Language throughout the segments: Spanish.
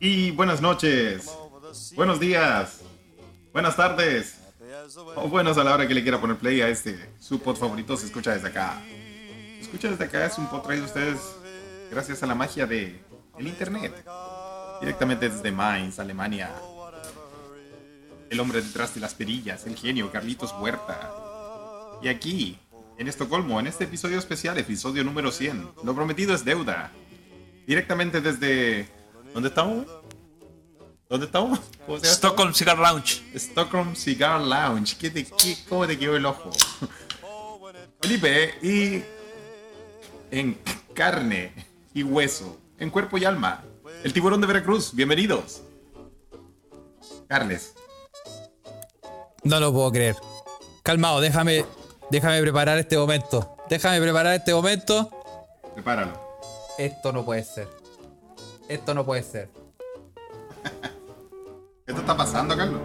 Y buenas noches, buenos días, buenas tardes, o buenos a la hora que le quiera poner play a este, su pod favorito se escucha desde acá. Se escucha desde acá es un pod traído a ustedes gracias a la magia de el internet. Directamente desde Mainz, Alemania. El hombre detrás de las perillas, el genio Carlitos Huerta. Y aquí, en Estocolmo, en este episodio especial, episodio número 100, lo prometido es deuda. Directamente desde... ¿Dónde estamos? ¿Dónde estamos? ¿Cómo se llama? Stockholm Cigar Lounge. Stockholm Cigar Lounge. ¿Qué te, qué- ¿Cómo te quedó el ojo? Felipe, y en carne y hueso, en cuerpo y alma, el tiburón de Veracruz. Bienvenidos. Carles, No lo puedo creer. Calmado, déjame, déjame preparar este momento. Déjame preparar este momento. prepáralo. Esto no puede ser. Esto no puede ser. ¿Qué te está pasando, Carlos?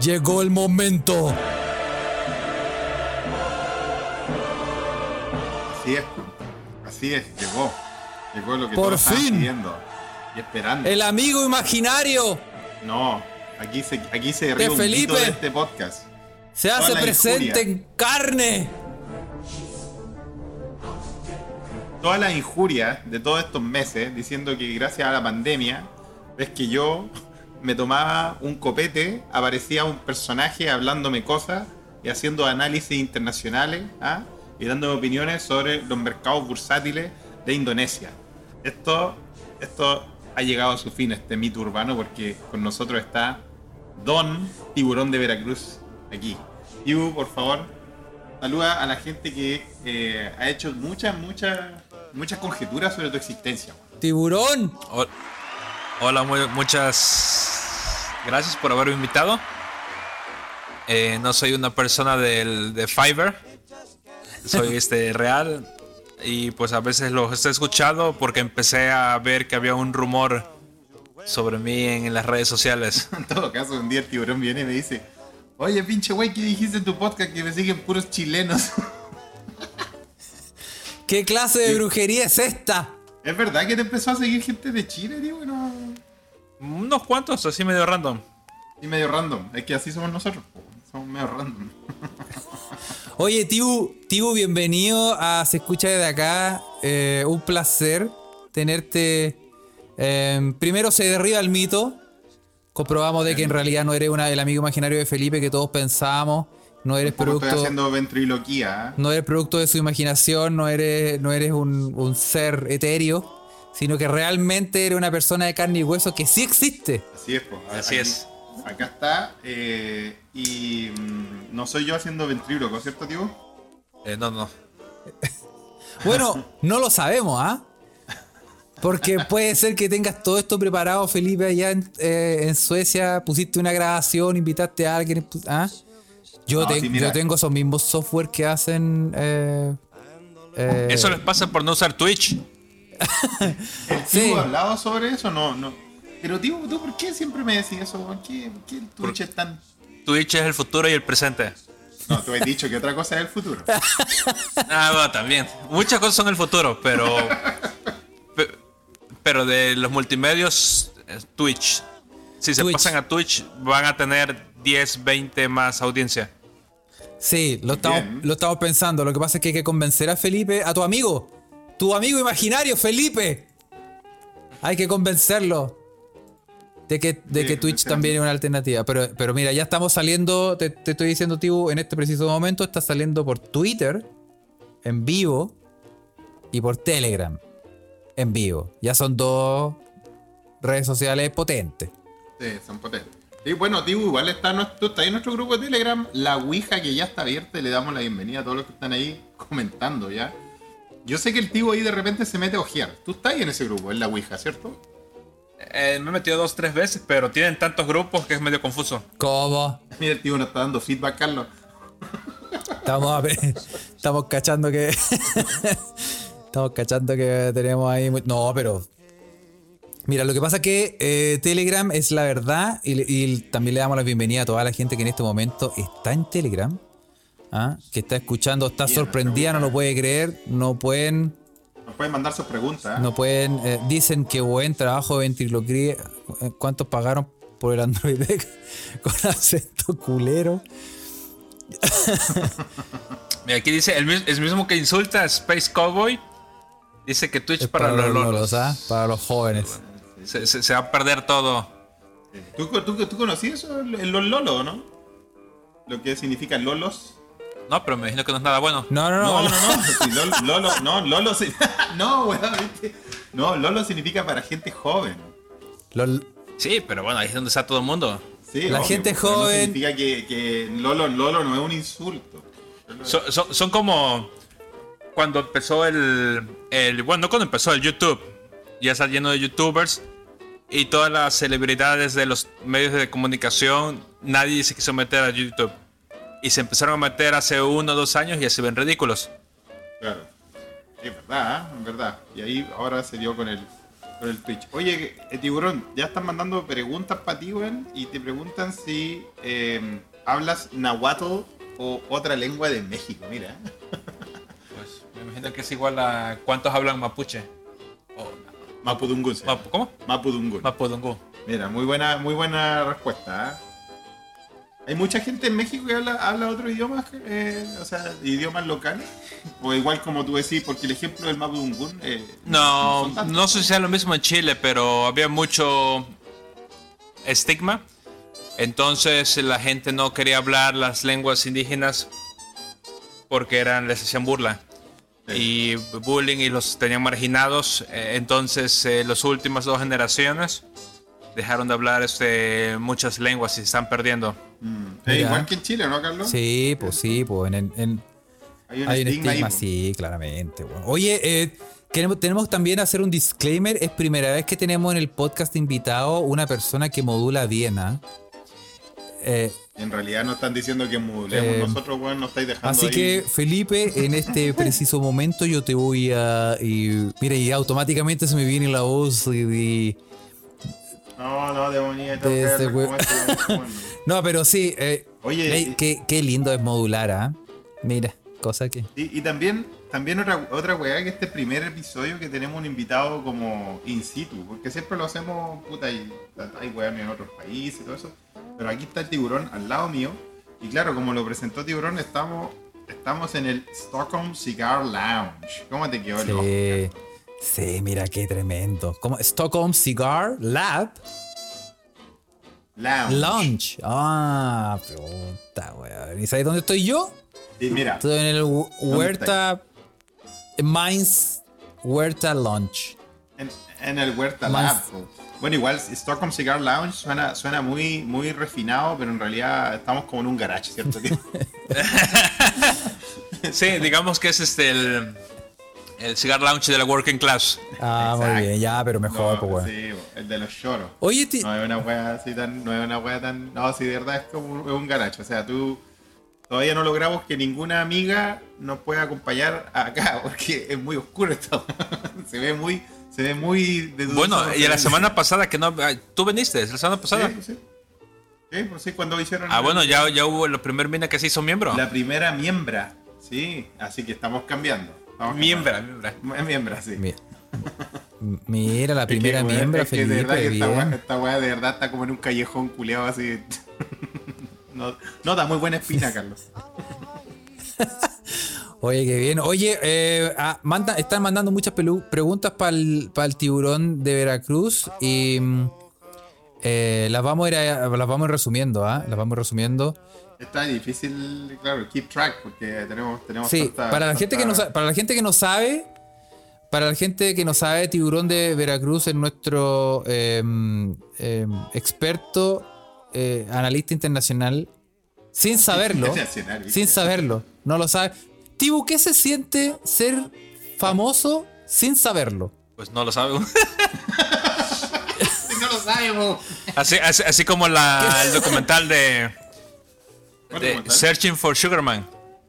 Llegó el momento. Así es. Así es, llegó. Llegó lo que Por todos estaban fin. pidiendo y esperando. El amigo imaginario No, aquí se, aquí se un Felipe. de este podcast. se hace presente injuria. en carne. Toda la injuria de todos estos meses diciendo que gracias a la pandemia ves que yo me tomaba un copete, aparecía un personaje hablándome cosas y haciendo análisis internacionales ¿ah? y dándome opiniones sobre los mercados bursátiles de Indonesia. Esto, esto ha llegado a su fin, este mito urbano, porque con nosotros está Don Tiburón de Veracruz aquí. Ibu, por favor, saluda a la gente que eh, ha hecho muchas, muchas, muchas conjeturas sobre tu existencia. Tiburón. Hol- Hola, mu- muchas gracias por haberme invitado. Eh, no soy una persona del, de Fiverr, soy este real y pues a veces los he escuchado porque empecé a ver que había un rumor sobre mí en las redes sociales. En todo caso, un día el tiburón viene y me dice, oye pinche güey, ¿qué dijiste en tu podcast que me siguen puros chilenos? ¿Qué clase de brujería es esta? ¿Es verdad que te empezó a seguir gente de Chile, tío? No... Unos cuantos, así medio random. Y medio random, es que así somos nosotros, somos medio random. Oye, Tibu, Tibu, bienvenido a Se Escucha desde acá. Eh, un placer tenerte. Eh, primero se derriba el mito. Comprobamos de que en realidad no eres una, el amigo imaginario de Felipe que todos pensábamos. No eres estoy producto. haciendo ventriloquía, ¿eh? No eres producto de su imaginación, no eres, no eres un, un ser etéreo, sino que realmente eres una persona de carne y hueso que sí existe. Así es, po. Así Aquí- es. Acá está, eh, y mm, no soy yo haciendo ventríloco, ¿cierto, tío? Eh, no, no. Bueno, no lo sabemos, ¿ah? Porque puede ser que tengas todo esto preparado, Felipe, allá en, eh, en Suecia, pusiste una grabación, invitaste a alguien, ¿ah? Yo, No, te- sí, yo tengo esos mismos software que hacen... eh, eh, Eso les pasa por no usar Twitch. ¿El Sí. tío ha hablado sobre eso? No, no. Pero tío, ¿tú por qué siempre me decís eso? ¿Por qué, por qué el Twitch es tan...? Twitch es el futuro y el presente. No, tú has dicho que otra cosa es el futuro. Ah, bueno, también. Muchas cosas son el futuro, pero. pe- pero de los multimedios, es Twitch. Si se Twitch. pasan a Twitch, van a tener 10, 20 más audiencia. Sí, lo estamos, Bien. lo estamos pensando. Lo que pasa es que hay que convencer a Felipe, a tu amigo, tu amigo imaginario, Felipe. Hay que convencerlo de que, de Sí, que Twitch también es una alternativa. Pero, pero mira, ya estamos saliendo, te, te estoy diciendo, Tibu, en este preciso momento está saliendo por Twitter, en vivo, y por Telegram, en vivo. Ya son dos redes sociales potentes. Sí, son potentes. Y bueno, tío, igual está, nuestro, tú estás en nuestro grupo de Telegram, la Ouija que ya está abierta y le damos la bienvenida a todos los que están ahí comentando ya. Yo sé que el tío ahí de repente se mete a ojear. Tú estás ahí en ese grupo, en la Ouija, ¿cierto? Eh, me he metido dos, tres veces, pero tienen tantos grupos que es medio confuso. ¿Cómo? Mira, el tío nos está dando feedback, Carlos. Estamos, a ver- estamos cachando que. estamos cachando que tenemos ahí. mu- No, pero. Mira, lo que pasa es que eh, Telegram es la verdad y, y también le damos la bienvenida a toda la gente que en este momento está en Telegram. ¿ah? que está escuchando, está Bien, sorprendida, no lo puede creer, no pueden, Nos pueden mandar sus preguntas. ¿eh? no pueden, eh, dicen que buen trabajo de ventriloquía. Eh, ¿Cuántos pagaron por el Android con acento culero? Mira, aquí dice, el, el mismo que insulta a Space Cowboy, dice que Twitch Es para, los ¿ah? Para los jóvenes. Se, se- se va a perder todo. ¿Tú, tú, tú conocías eso, el los Lolo, no? Lo que significa Lolos. No, pero me imagino que no es nada bueno. No, no, no. No, no, no. Sí, Lolo, Lolo- no, Lolo. No, weón, ¿viste? No, Lolo significa para gente joven. Los- Sí, pero bueno, ahí es donde está todo el mundo. Sí, La obvio, gente No joven- significa que, que Lolo, Lolo no es un insulto. Son, son- son como cuando empezó el, el. Bueno, no cuando empezó el YouTube. Ya está lleno de YouTubers. Y todas las celebridades de los medios de comunicación, nadie se quiso meter a YouTube. Y se empezaron a meter hace uno o dos años y ya se ven ridículos. Claro. Es verdad, ¿eh? es verdad. Y ahí ahora se dio con el, con el Twitch. Oye, eh, Tiburón, ya están mandando preguntas para ti, weón, y te preguntan si eh, hablas nahuatl o otra lengua de México, mira. Pues me imagino que es igual a cuántos hablan mapuche. Mapudungun. llama. ¿Cómo? Mapudungun. Mapudungun. Mira, muy buena, muy buena respuesta. ¿eh? ¿Hay mucha gente en México que habla, habla otros idiomas? eh, o sea, idiomas locales. O igual como tú decís, porque el ejemplo del Mapudungun. eh, No, no sé si sea lo mismo en Chile, pero había mucho estigma. Entonces la gente no quería hablar las lenguas indígenas porque eran, les hacían burla. Y bullying y los tenían marginados. Eh, Entonces eh, las últimas dos generaciones dejaron de hablar este, muchas lenguas y se están perdiendo. Mm. Eh, igual que en Chile, ¿no, Carlos? Sí, pues sí, pues en, en- Hay un hay un estigma, estigma, po. sí, claramente. bueno. Oye, eh, queremos, tenemos también que hacer un disclaimer. Es primera vez que tenemos en el podcast invitado una persona que modula bien, ¿ah? Eh, En realidad no están diciendo que modulemos. Eh, Nosotros, weón, nos estáis dejando así ahí. que, Felipe, en este preciso momento yo te voy a. Y, mira, y automáticamente se me viene la voz y. y- No, no, demoníaco. De ese we- No, pero sí. eh, Oye, ey, y- qué, qué lindo es modular, ¿ah? Mira, cosa que. Y, y también, también otra, otra weá que este primer episodio que tenemos un invitado como in situ, porque siempre lo hacemos, puta, y hay weas en otros países y todo eso, pero aquí está el tiburón al lado mío, y claro, como lo presentó tiburón, estamos, estamos en el Stockholm Cigar Lounge. ¿Cómo te quedó el? Sí, sí, mira qué tremendo. Como Stockholm Cigar Lab Lounge. Lounge. Ah, puta, weón. ¿Y sabes dónde estoy yo? Y mira, Estoy en el Hu- Huerta Mainz Huerta Lounge. En, en el Huerta Más- Lab. po. Bueno, igual Stockholm Cigar Lounge suena, suena muy, muy refinado, pero en realidad estamos como en un garage, ¿cierto? Sí, digamos que es este el, el cigar lounge de la working class. Ah, muy bien, ya, pero mejor, No, pues, sí, el de los choros. Oye, ti- No es una wea así tan. No es una wea tan. No, si de verdad es como un, es un garacho. O sea, tú. Todavía no logramos que ninguna amiga nos pueda acompañar acá, porque es muy oscuro esto. se ve muy. Se ve muy de Bueno, y la semana pasada que no... ¿Tú viniste la semana pasada? Sí, sí. Sí, pues sí, cuando hicieron. Ah, bueno, ya, ya hubo la primer mina que se hizo miembro. La primera miembra. Sí, así que estamos cambiando. Estamos Miembra, cambiando. miembra. Miembra, sí. mi- mira la Es que, primera miembra, es que de Felipe, verdad que weá, esta weá de verdad está como en un callejón culeado así. no, no da muy buena espina, Carlos. Oye, qué bien. Oye, eh, ah, manda- están mandando muchas preguntas para el, tiburón de Veracruz y mm, eh, las, vamos a ir a- las vamos a ir resumiendo, ¿ah? Las vamos resumiendo. Está difícil, claro, keep track, porque tenemos, tenemos Sí, tanta- para la gente que no para la gente que no sabe, para la gente que no sabe, Tiburón de Veracruz es nuestro em, em, experto eh, analista internacional. Sin saberlo. Sin saberlo. No lo sabe. Tibu, ¿qué se siente ser famoso sin saberlo? Pues no lo sabe. No lo sabemos. así, así, así como la, el documental de, ¿Cuál de documental? Searching for Sugarman.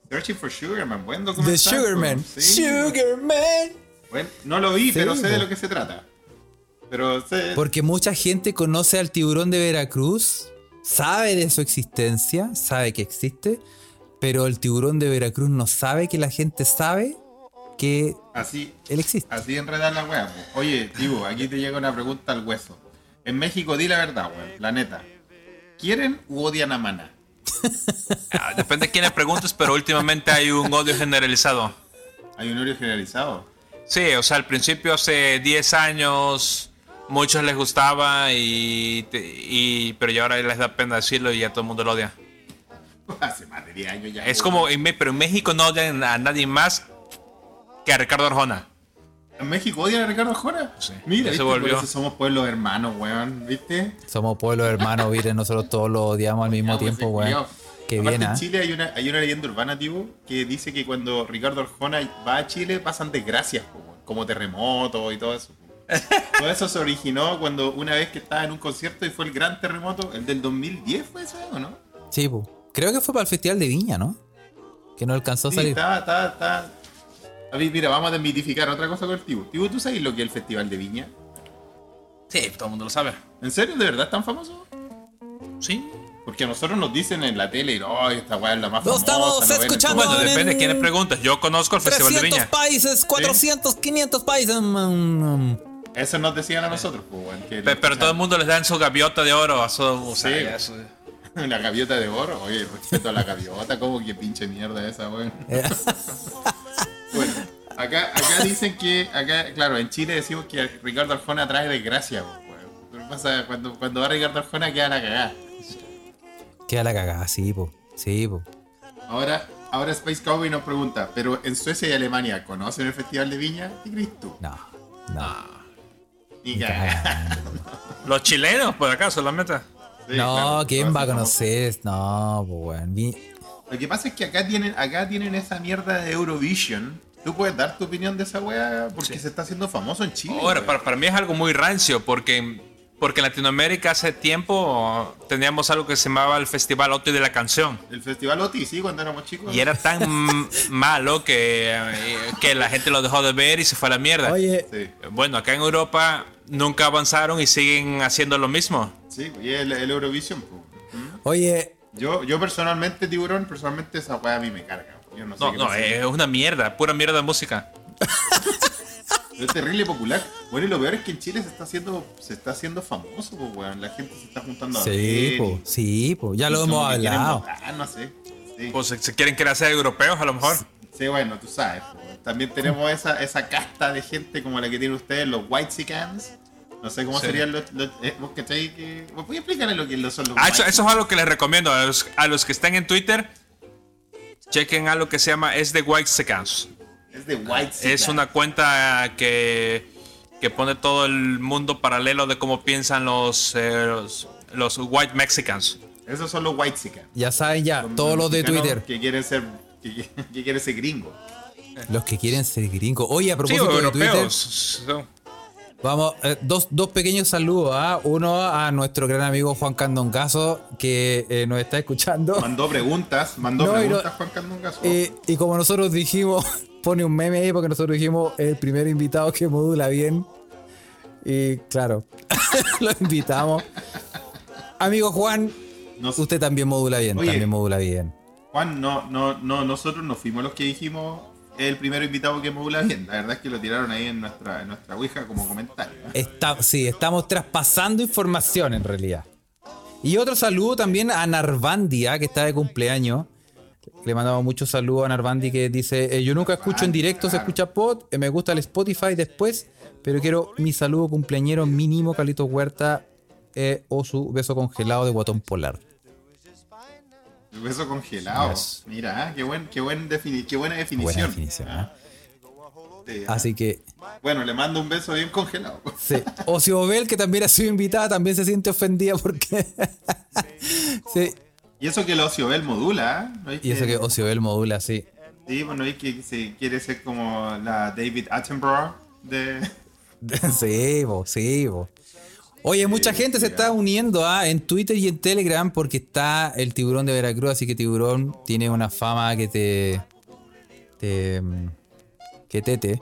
Searching for Sugarman, buen The documental. Sugarman. Sí. Sugarman. Bueno, no lo vi, Sí, pero sé de lo que se trata. Pero sé. Porque mucha gente conoce al tiburón de Veracruz, sabe de su existencia, sabe que existe, pero el tiburón de Veracruz no sabe que la gente sabe que Así, él existe. así enredar la wea. Oye, Tibu, aquí te llega una pregunta al hueso. En México, di la verdad, weón, la neta. ¿Quieren u odian a Maná? Ah, Depende de quiénes preguntes, pero últimamente hay un odio generalizado. Hay un odio generalizado. Sí, o sea, al principio hace 10 años muchos les gustaba y pero ya ahora les da pena decirlo y ya todo el mundo lo odia. Hace más de 10 años ya. Es como, en pero en México no odian a nadie más que a Ricardo Arjona. ¿En México odian a Ricardo Jora? Sí, Mira, se ¿viste? volvió. Por eso somos pueblos hermanos, weón, ¿viste? Somos pueblos hermanos, miren, nosotros todos lo odiamos al mismo pues, tiempo, ese weón. Qué Aparte, bien, en ¿ah? Chile hay una, hay una leyenda urbana, tipo, que dice que cuando Ricardo Arjona va a Chile pasan desgracias, po, weón, como terremotos y todo eso. todo eso se originó cuando una vez que estaba en un concierto y fue el gran terremoto, el del 2010 fue eso, ¿o no? Sí, po. Creo que fue para el Festival de Viña, ¿no? Que no alcanzó a Sí, salir. está, está, está. A ver, mira, vamos a desmitificar otra cosa con el Tibu. Tibu, ¿tú sabes lo que es el Festival de Viña? Sí, todo el mundo lo sabe. ¿En serio? ¿De verdad es tan famoso? Sí. Porque a nosotros nos dicen en la tele, oh, esta weá es la más Lo famosa. estamos no escuchando. todo". Bueno, en depende de quiénes preguntes. Yo conozco el Festival de 300 Viña. países, 400, 500 países. mm, mm. Eso nos decían a nosotros, pues, Pe- Pero todo el mundo les dan su gaviota de oro. a su- o sea, Sí. Una gaviota de oro. Oye, respeto a la gaviota, como que pinche mierda esa, weón. Bueno, acá, acá dicen que, acá, claro, en Chile decimos que Ricardo Arjona trae desgracia, weón. Pero pasa, cuando, cuando va Ricardo Arjona queda la cagada. Queda la cagada, sí, po. Sí, po. Ahora, ahora Space Cowboy nos pregunta, pero en Suecia y Alemania, ¿conocen el Festival de Viña? ¿Qué crees tú? No, no. Ni cagada. Los chilenos, por acá, solamente. Sí, no, claro, ¿quién va a conocer? No, pues, weón. Vi- Lo que pasa es que acá tienen, acá tienen esa mierda de Eurovision. ¿Tú puedes dar tu opinión de esa wea? Porque Sí. se está haciendo famoso en Chile. Ahora, para, para mí es algo muy rancio porque, porque en Latinoamérica hace tiempo teníamos algo que se llamaba el Festival Oti de la Canción. El Festival OTI, sí, cuando éramos chicos. Y era tan malo que, eh, que la gente lo dejó de ver y se fue a la mierda. Oye, Sí, Bueno, acá en Europa nunca avanzaron y siguen haciendo lo mismo. sí, y el, el Eurovision. po. ¿Mm? oye, Yo, yo personalmente, tiburón, personalmente esa wea a mí me carga. Yo no sé No, qué no, pasa. es una mierda, pura mierda de música. Es terrible popular. Bueno, y lo peor es que en Chile se está haciendo, se está haciendo famoso, po, weón. La gente se está juntando a sí, po. Sí, po. Ya lo hemos hablado. votar, no sé. Sí. Pues se, se quieren querer ser europeos a lo mejor. Sí, bueno, tú sabes. po. También tenemos esa, esa casta de gente como la que tienen ustedes, los Whitesicans. No sé cómo Sí. serían los... los eh, ¿Vos cachai que...? ¿Vos podés explicarle lo que son los Ah, eso, es algo que les recomiendo a los, a los que estén en Twitter. Chequen algo que se llama Es de White Seconds. Es de Whitesicans. Es una cuenta que, que pone todo el mundo paralelo de cómo piensan los, eh, los, los White Mexicans. Esos son los Whitesicans. Ya saben, ya, Son todos los de Twitter. Que quieren ser... Que, que quieren ser gringos. Los que quieren ser gringos. Oye, a Sí, propósito de Twitter. Son- vamos, eh, dos, dos pequeños saludos. ¿ah? Uno a nuestro gran amigo Juan Candongazo, que eh, nos está escuchando. Mandó preguntas, mandó No, y no- preguntas Juan Candongazo. Eh, y como nosotros dijimos, pone un meme ahí porque nosotros dijimos el primer invitado que modula bien. Y claro, lo invitamos. Amigo Juan, Nos- usted también modula bien, Oye. también modula bien. Juan, no, no, no, nosotros no fuimos los que dijimos el primer invitado que modula bien. La verdad es que lo tiraron ahí en nuestra, en nuestra Ouija como comentario. ¿eh? Está, sí, estamos traspasando información en realidad. Y otro saludo también a Narvandia, que está de cumpleaños. Le mandamos muchos saludos a Narvandi que dice, eh, yo nunca escucho en directo, se escucha pod, eh, me gusta el Spotify después, pero quiero mi saludo cumpleañero mínimo, Calito Huerta, o su beso congelado de guatón polar. El beso congelado. Yes. Mira, ah, qué, buen, qué, buen defini- qué buena definición. Buena definición. Ah, sí. Así que, Bueno, le mando un beso bien congelado. sí. Ociobel, que también ha sido invitada, también se siente ofendida porque... sí. Y eso que el Ociobel modula, ¿eh? ¿No es Y eso que Ociobel modula, sí. Sí, bueno, es que se quiere ser como la David Attenborough de... Sí, bo, sí, bo. Oye, mucha gente se está uniendo ah, en Twitter y en Telegram porque está el tiburón de Veracruz, así que tiburón tiene una fama que te. te que tete.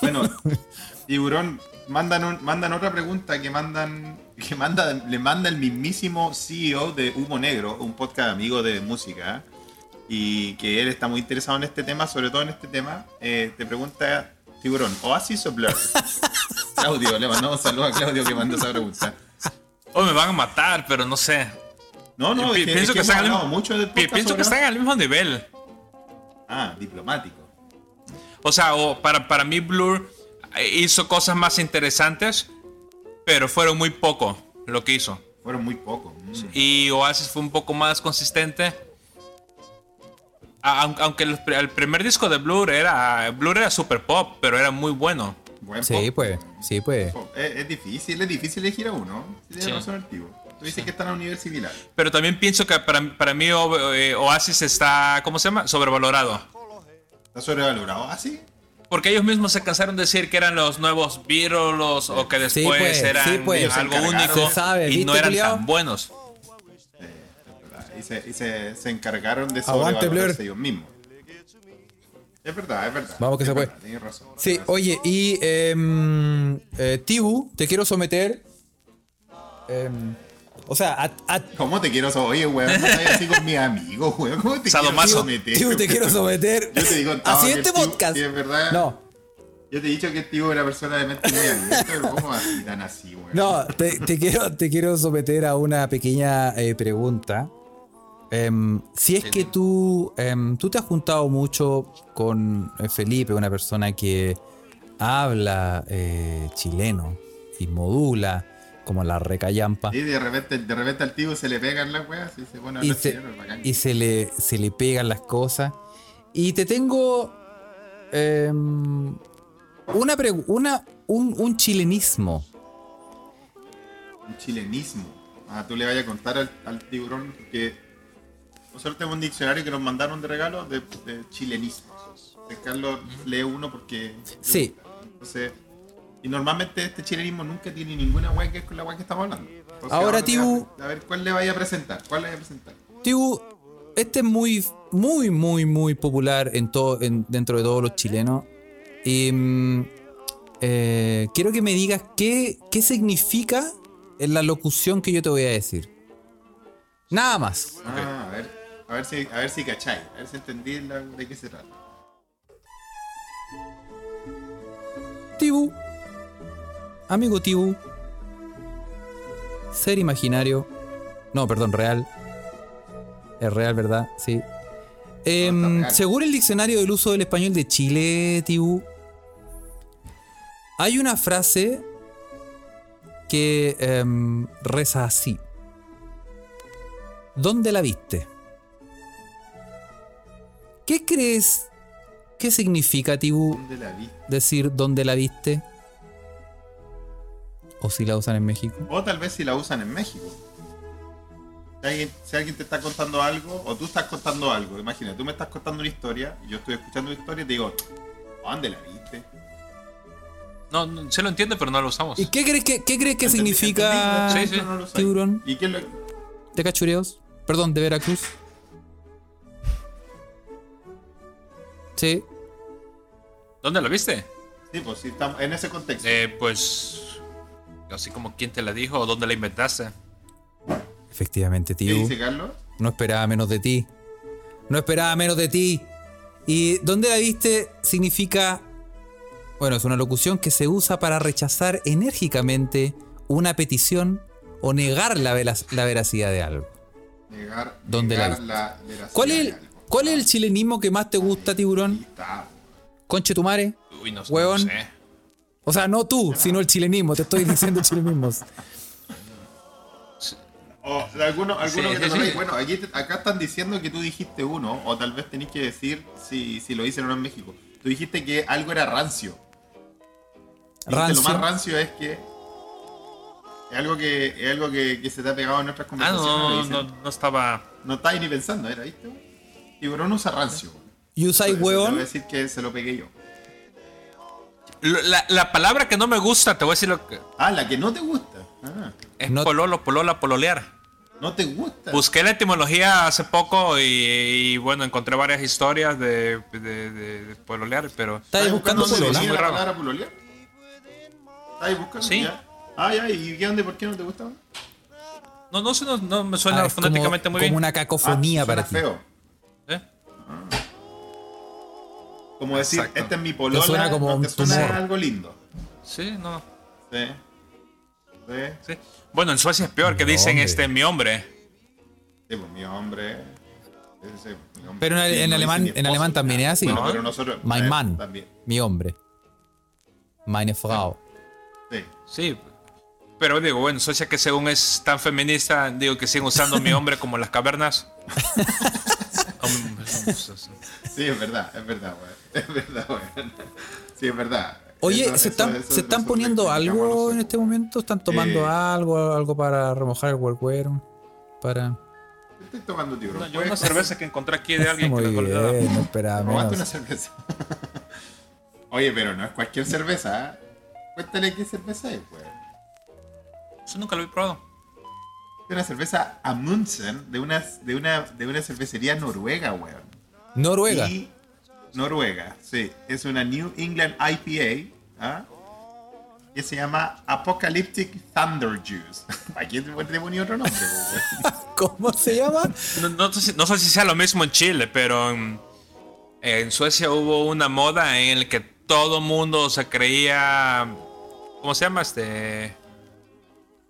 Bueno, Tiburón, mandan, un- mandan otra pregunta que mandan que manda, le manda el mismísimo CEO de Humo Negro, un podcast amigo de música. y que él está muy interesado en este tema, sobre todo en este tema, eh, te pregunta, tiburón, ¿Oasis o Blur? Claudio, le mandamos un saludo a Claudio que mandó esa pregunta. Oh, me van a matar, pero no sé. No, no, es que, pienso es que están al mucho pienso que están al mismo nivel. Ah, diplomático. O sea, o para, para mí Blur hizo cosas más interesantes, pero fueron muy poco lo que hizo. Fueron muy pocos. mm. Y Oasis fue un poco más consistente. Aunque el primer disco de Blur era Blur era super pop, pero era muy bueno. Buen Sí, pop. pues, sí, pues. Pop. Es, es difícil, es difícil elegir a uno. Sí, Tienes Sí. razón tipo. Tú dices que están a un nivel similar. Pero también pienso que para, para mí O- eh, Oasis está, ¿cómo se llama? Sobrevalorado. Está sobrevalorado. ¿Ah, sí? Porque ellos mismos se cansaron de decir que eran los nuevos Beatles o que Sí, después pues, eran sí, pues. Ellos se algo encargaron. único sabe, y no ¿viste, eran culiao? tan buenos. Y se, y se, se encargaron de sobrevalorarse ellos mismos. Es verdad, es verdad. Vamos que Es se puede. verdad, razón. Sí, oye, y em, eh, Tibu, te quiero someter. em, o sea, a, a- ¿Cómo te quiero someter? Oye, weón, no estás así con mis amigos, weón. ¿Cómo te quiero someter? Tibu, te quiero someter. Yo te digo, Así este Tibu- podcast. es verdad. No, Yo te he dicho que tío era persona de mente muy abierta, pero ¿cómo así, tan así, weón? no, te, te quiero, te quiero someter a una pequeña eh, pregunta. Em, si es que tú, em, tú te has juntado mucho con eh, Felipe, una persona que habla eh, chileno y modula como la recayampa. Y de repente, de repente al tío se le pegan las weas y se pone a y hablar se, chileno, es bacán. y se le, se le pegan las cosas. Y te tengo em, una, una un, un chilenismo. Un chilenismo. Ah, tú le vayas a contar al, al tiburón que nosotros tenemos un diccionario que nos mandaron de regalo de, de chilenismos. Carlos lee uno porque. Sí. Entonces. Y normalmente este chilenismo nunca tiene ninguna wea que es con la wea que estamos hablando. Entonces, Ahora, Tibu- A a ver cuál le vaya a presentar. ¿Cuál le vaya a presentar? Tibu, este es muy, muy, muy, muy popular en todo, en- dentro de todos los chilenos. Y mm, eh, quiero que me digas qué, qué significa en la locución que yo te voy a decir. Nada más. Ah, a ver. Si, a ver si cachai. A ver si entendí la- de qué se trata. Tibu. Amigo Tibu. Ser imaginario. No, perdón, real. Es real, ¿verdad? Sí. Em, No, según el diccionario del uso del español de Chile, Tibu, hay una frase que em, reza así. ¿Dónde la viste? ¿Qué crees? ¿Qué significa, Tibu, ¿Dónde la vi? decir dónde la viste? O si la usan en México. O tal vez si la usan en México. Si alguien, si alguien te está contando algo, o tú estás contando algo, imagina, tú me estás contando una historia, y yo estoy escuchando una historia y te digo, ¿dónde la viste? No, no, se lo entiende, pero no lo usamos. ¿Y qué crees que, qué crees que Entendí- significa Sí, sí. no tiburón ¿Y quién lo.? de cachureos? Perdón, de Veracruz. Sí. ¿Dónde lo viste? Sí, pues sí, estamos en ese contexto. Eh, pues. Así como quién te la dijo o dónde la inventaste. Efectivamente, ¿Qué tío. dice Carlos? No esperaba menos de ti. No esperaba menos de ti. Y dónde la viste significa. Bueno, es una locución que se usa para rechazar enérgicamente una petición o negar la, velas- la veracidad de algo. Negar, ¿Dónde la la, veracidad ¿Cuál es, de el, algo. ¿Cuál es el chilenismo que más te gusta, tiburón? Conche tu madre. Uy, no, no Huevón. sé. O sea, no tú, sino el chilenismo. Te estoy diciendo chilenismos. O alguno, alguno Sí, que te sí. Bueno, aquí acá están diciendo que tú dijiste uno, o tal vez tenéis que decir si, si lo dicen o no en México. Tú dijiste que algo era rancio. Dijiste, Lo Rancio. más rancio es que es algo que es algo que, que se te ha pegado en nuestras Ah, conversaciones. no, no, no estaba. No estáis ni pensando, ¿era? ¿Viste? Tiburón usa rancio. ¿Y usáis Te voy a decir que se lo pegué yo. La, la palabra que no me gusta, te voy a decir lo que. Ah, la que no te gusta. Ah, Es No- pololo, polola, pololear. no te gusta. Busqué la etimología hace poco y, y, bueno, encontré varias historias de, de, de- de pololear, pero. ¿Estás buscando venía Muy la palabra pololear? ¿Estás buscando? Sí. Ya. Ah, ya, ¿y qué dónde? ¿Por qué no te gusta? No, no sé, no, no me suena Ah, como, fonéticamente muy como bien. una cacofonía Ah, para ti. feo. Como decir, Exacto. esta es mi polola, suena como no un te suena tumor. algo lindo. Sí, no. Sí. Sí. Sí. Bueno, en Suecia es peor, que Mi dicen hombre. este mi hombre. Sí, pues mi hombre. ese, mi hombre. Pero en, Sí, en no alemán, en alemán también es así. Bueno, ¿no? pero nosotros. Mein eh, Mann. También. Mi hombre. Meine Frau. Sí. Sí. Pero digo, bueno, Suecia que según es tan feminista, digo que siguen usando mi hombre como las cavernas. Sí, es verdad, es verdad, weón. Es verdad, weón. Sí, es verdad. Oye, Eso- ¿se están, eso ¿se están poniendo algo en este momento? ¿Están tomando Eh. algo? ¿Algo para remojar el cuerpo? Para... Estoy tomando tiburón. No, yo ¿Puedes- una cerveza que encontré aquí de alguien Muy que me olvidaba. bien, no esperaba menos. una cerveza. Oye, pero no es cualquier cerveza, ¿eh? Cuéntale qué cerveza es, weón. Eso nunca lo he probado. Una cerveza Amundsen de una, de una, de una cervecería noruega, weón. Noruega. Y Noruega, sí. Es una New England IPA, ¿ah? Que se llama Apocalyptic Thunder Juice. Aquí te ponía otro nombre, weón. ¿Cómo se llama? No, no sé si, no sé si sea lo mismo en Chile, pero en, en Suecia hubo una moda en la que todo mundo se creía. ¿Cómo se llama? Este.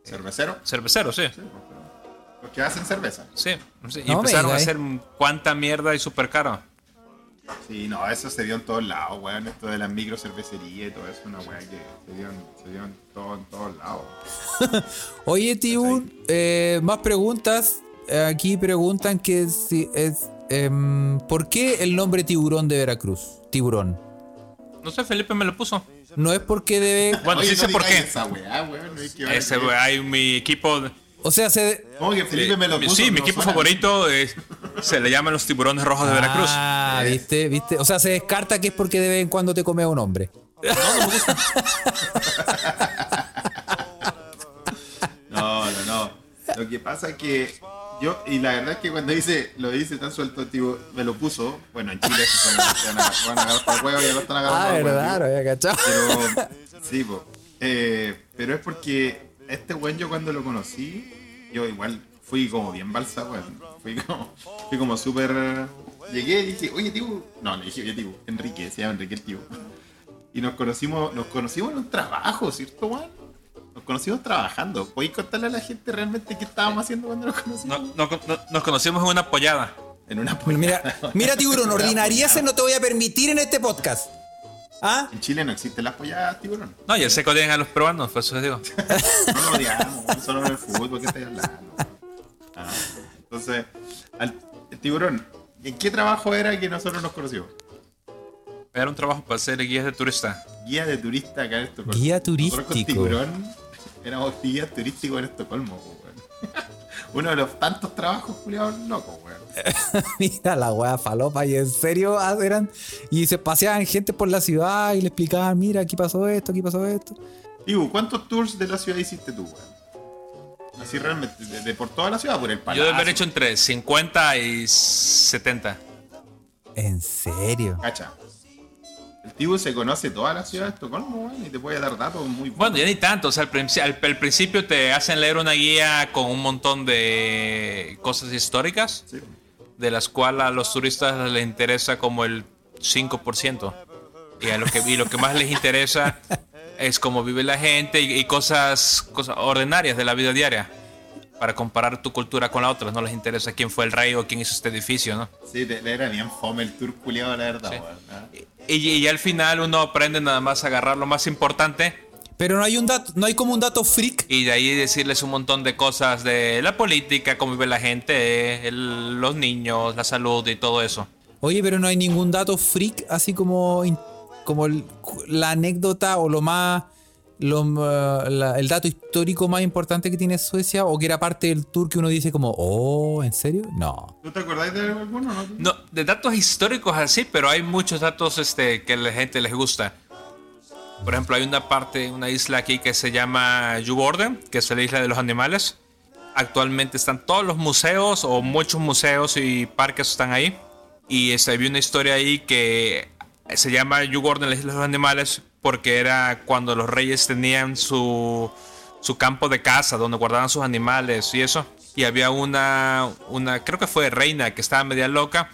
¿Cervecero? Cervecero, sí. Que hacen cerveza. Sí. sí. Y No empezaron a digas, hacer cuánta mierda y súper caro. Sí, no, eso se dio en todos lados, weón. Esto de las micro cervecerías y todo eso, una weá que se dio en, se dio en, todo, en todos lados. Oye, tío, eh, más preguntas. Aquí preguntan que si es. em, ¿Por qué el nombre tiburón de Veracruz? Tiburón. No sé, Felipe me lo puso. No es porque debe. Bueno, Oye, sí sé por qué. Esa weá, weón. no hay que ver Ese, güey, hay mi equipo. de- O sea, se. ¿Cómo que Felipe me lo puso? Sí, mi equipo suena favorito es- se le llaman los tiburones rojos de Veracruz. Ah, viste, viste. O sea, se descarta que es porque de vez en cuando te come a un hombre. No, no, no. Lo que pasa es que yo, y la verdad es que cuando dice, lo dice tan suelto, tipo, me lo puso. Bueno, en Chile se van a, se van a- agarrar por huevo y ya lo están agarrando. Ah, verdad, no había cachado. Pero, sí, po. Eh, pero es porque este weón yo cuando lo conocí, yo igual fui como bien balsa, weón. Fui como, fui como súper... Llegué y dije, oye, tío... No, le dije, oye, tío, Enrique, se llama Enrique el tío. Y nos conocimos, nos conocimos en un trabajo, ¿cierto, weón? Nos conocimos trabajando. ¿Podéis contarle a la gente realmente qué estábamos haciendo cuando nos conocimos? No- no- no- nos conocimos en una pollada. En una Mira, mira, tiburón, ordinarieces no te voy a permitir en este podcast. ¿Ah? En Chile no existen las polladas, tiburón. No, ya sé que odian a los peruanos, por eso les digo. No lo odiamos, solo en el fútbol que estáis hablando. Ah, entonces, al, el tiburón, ¿en qué trabajo era que nosotros nos conocimos? Era un trabajo para ser guías de turista. Guía de turista acá en Estocolmo. Guía Nosotros con turístico. tiburón éramos guías turísticos en Estocolmo, weón. Uno de los tantos trabajos culiados locos, weón. Mira la wea falopa y en serio ah, eran y se paseaban gente por la ciudad y le explicaban, mira, aquí pasó esto, aquí pasó esto. Digo, ¿cuántos tours de la ciudad hiciste tú, weón? Así realmente, de, de por toda la ciudad, por el Yo palacio. debo haber hecho entre 50 y 70. ¿En serio? Cacha. El Tibu se conoce toda la ciudad de Estocolmo, y te puede dar datos muy buenos. Bueno, ya ni tanto. O sea, al, al- al principio te hacen leer una guía con un montón de cosas históricas, Sí. de las cuales a los turistas les interesa como el 5%. Y, a lo que, y lo que más les interesa es cómo vive la gente y, y cosas, cosas ordinarias de la vida diaria. Para comparar tu cultura con la otra. No les interesa quién fue el rey o quién hizo este edificio, ¿no? Sí, era bien fome el tour culiado, la verdad, Sí. weón. ¿ah? Y, y al final uno aprende nada más a agarrar lo más importante Pero no hay un dato, no hay como un dato freak. y de ahí decirles un montón de cosas de la política, cómo vive la gente, el- los niños, la salud y todo eso. Oye, pero no hay ningún dato freak, así como, como el- la anécdota o lo más. Lo, uh, la- el dato histórico más importante que tiene Suecia o que era parte del tour que uno dice como, oh, ¿en serio? No. ¿Tú te acordáis de alguno, no? No, de datos históricos así, pero hay muchos datos este, que a la gente les gusta. Por ejemplo, hay una parte, una isla aquí que se llama Juborden, que es la isla de los animales. Actualmente están todos los museos o muchos museos y parques están ahí. Y este, había una historia ahí que se llama Juborden, la isla de los animales, porque era cuando los reyes tenían su, su campo de caza donde guardaban sus animales y eso. Y había una, una, creo que fue reina que estaba media loca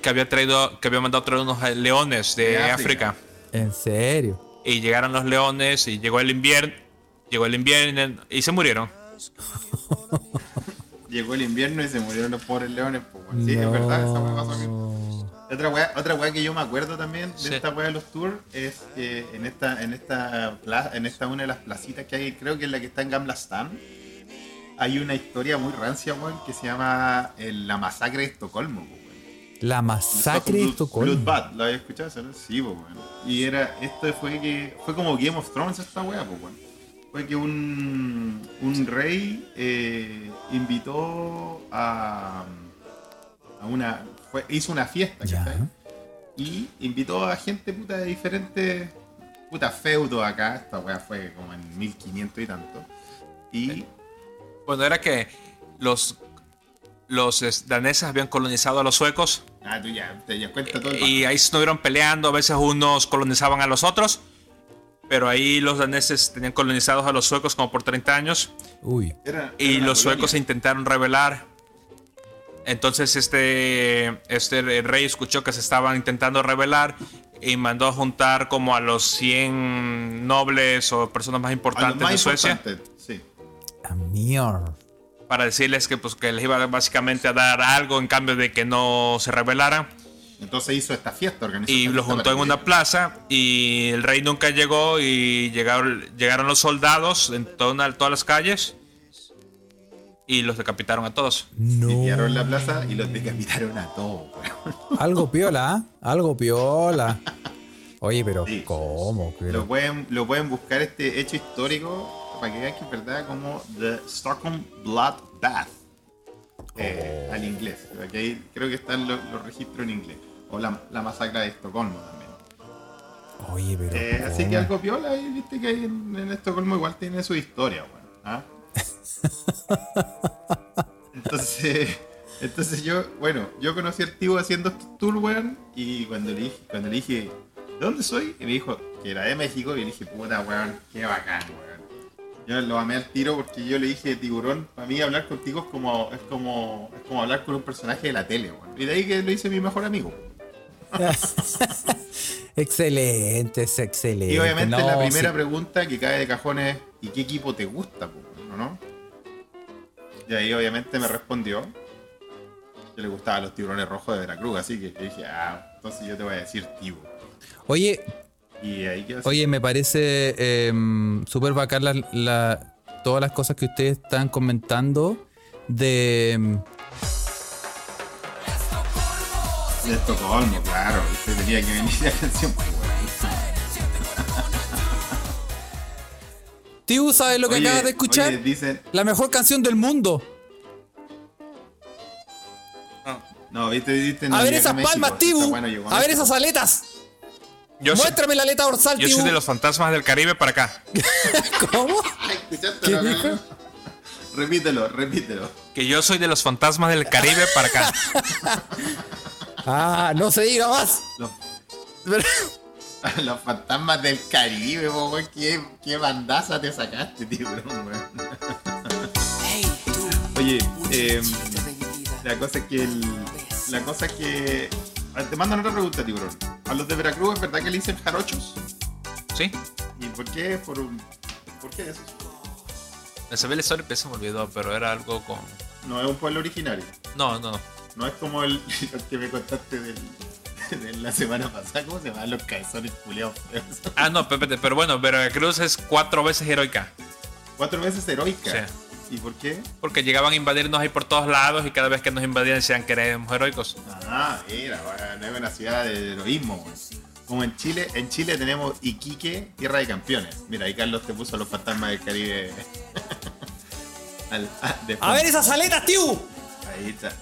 que había traído, que había mandado traer unos leones de, De África. África. ¿En serio? Y llegaron los leones y llegó el invierno. Llegó el invierno y se murieron. Llegó el invierno y se murieron los pobres leones. Pues. Sí, es verdad, esa weá pasó aquí. Otra weá, otra weá que yo me acuerdo también de Sí. esta weá de los tours es que en esta, en esta pla- en esta una de las placitas que hay, creo que es la que está en Gamla Stan, hay una historia muy rancia, weón, que se llama eh, la masacre de Estocolmo, weón. La masacre de Estocolmo. Bloodbath, ¿lo habías escuchado? no? Sí, pues, weón. Y era, esto fue que, fue como Game of Thrones esta weá, pues, weón. Fue que un, un rey eh, invitó a, a una, fue, hizo una fiesta. Y invitó a gente puta de diferentes, puta feudos acá, esta weá fue como en 1500 y tanto. Y Bueno, era que los, los es, daneses habían colonizado a los suecos Ah, tú ya, te ya cuenta todo el y ahí se estuvieron peleando. A veces unos colonizaban a los otros. Pero ahí los daneses tenían colonizados a los suecos como por 30 años. Uy. Era- Y era una los suecos se colonia. intentaron rebelar. Entonces este, este rey escuchó que se estaban intentando rebelar y mandó a juntar como a los 100 nobles o personas más importantes más de Suecia importantes, sí. Para decirles que, pues, que les iba básicamente a dar algo en cambio de que no se rebelaran. Entonces hizo esta fiesta, organizó Y lo juntó en una plaza y el rey nunca llegó y llegaron, llegaron los soldados en toda una- todas las calles y los decapitaron a todos. No. Sitiaron la plaza y los decapitaron a todos, weón. Algo piola, ¿ah? Algo piola. Oye, pero Sí. ¿cómo? Pero- Lo pueden, lo pueden buscar este hecho histórico para que vean que es verdad como The Stockholm Blood Bath. Eh, Oh. Al inglés. Aquí creo que están los, los registros en inglés. O la, la masacre de Estocolmo también. Oye, pero. Eh, así que algo piola y viste que ahí en, en Estocolmo igual tiene su historia, weón. ¿ah? Entonces, entonces yo, bueno, yo conocí al tío haciendo estos tours, weón, y cuando le dije, cuando le dije, ¿de dónde soy? Y me dijo que era de México, y le dije, puta, weón, qué bacán, weón. Yo lo amé al tiro porque yo le dije, tiburón, para mí hablar contigo es como, es como, es como hablar con un personaje de la tele, weón. Y de ahí que lo hice mi mejor amigo. excelente, es excelente. Y obviamente No, la primera sí. pregunta que cae de cajón es ¿y qué equipo te gusta? po, Y ahí obviamente me respondió que le gustaban los tiburones rojos de Veracruz, así que dije, ah, entonces yo te voy a decir tibu. Oye, Y ahí quedó así. oye, me parece eh, súper bacán la- la- todas las cosas que ustedes están comentando de. em, De Estocolmo, claro, usted tenía que venir la canción, Tiu, ¿sabes lo que Oye, acabas de escuchar? oye, dicen, La mejor canción del mundo. no, viste, viste, A no ver esas México, palmas, Tibu. bueno, A ver esas aletas. Yo, soy, Muéstrame la aleta dorsal, yo Tibu. soy de los fantasmas del Caribe para acá. ¿Cómo? Ay, ¿escuchaste ¿Qué dijo? Repítelo, repítelo. Que yo soy de los fantasmas del Caribe para acá. Ah, no se diga más. Los, los fantasmas del Caribe, weón. ¿Qué, qué bandaza te sacaste, tiburón, weón. Oye, eh, la cosa es que el, la cosa es que te mandan otra pregunta, tiburón. A los de Veracruz, ¿es verdad que le dicen jarochos? ¿Sí? ¿Y por qué? Por un, ¿Por qué eso? La historia, pero se me olvidó, pero era algo con... No es un pueblo originario. No, no, no. No es como el, el que me contaste del, de la semana pasada. ¿Cómo se llaman los cabezones culiados? Ah, no, Pepe, pero bueno, Veracruz es cuatro veces heroica. Cuatro veces heroica. Sí. ¿Y por qué? Porque llegaban a invadirnos ahí por todos lados y cada vez que nos invadían decían que éramos heroicos. Ah, mira, bueno, es una ciudad de heroísmo. weón. Como en Chile, en Chile tenemos Iquique, tierra de campeones. Mira, ahí Carlos te puso los fantasmas del Caribe. Al- ah, de A ver esas aletas, Tibu. Ahí está.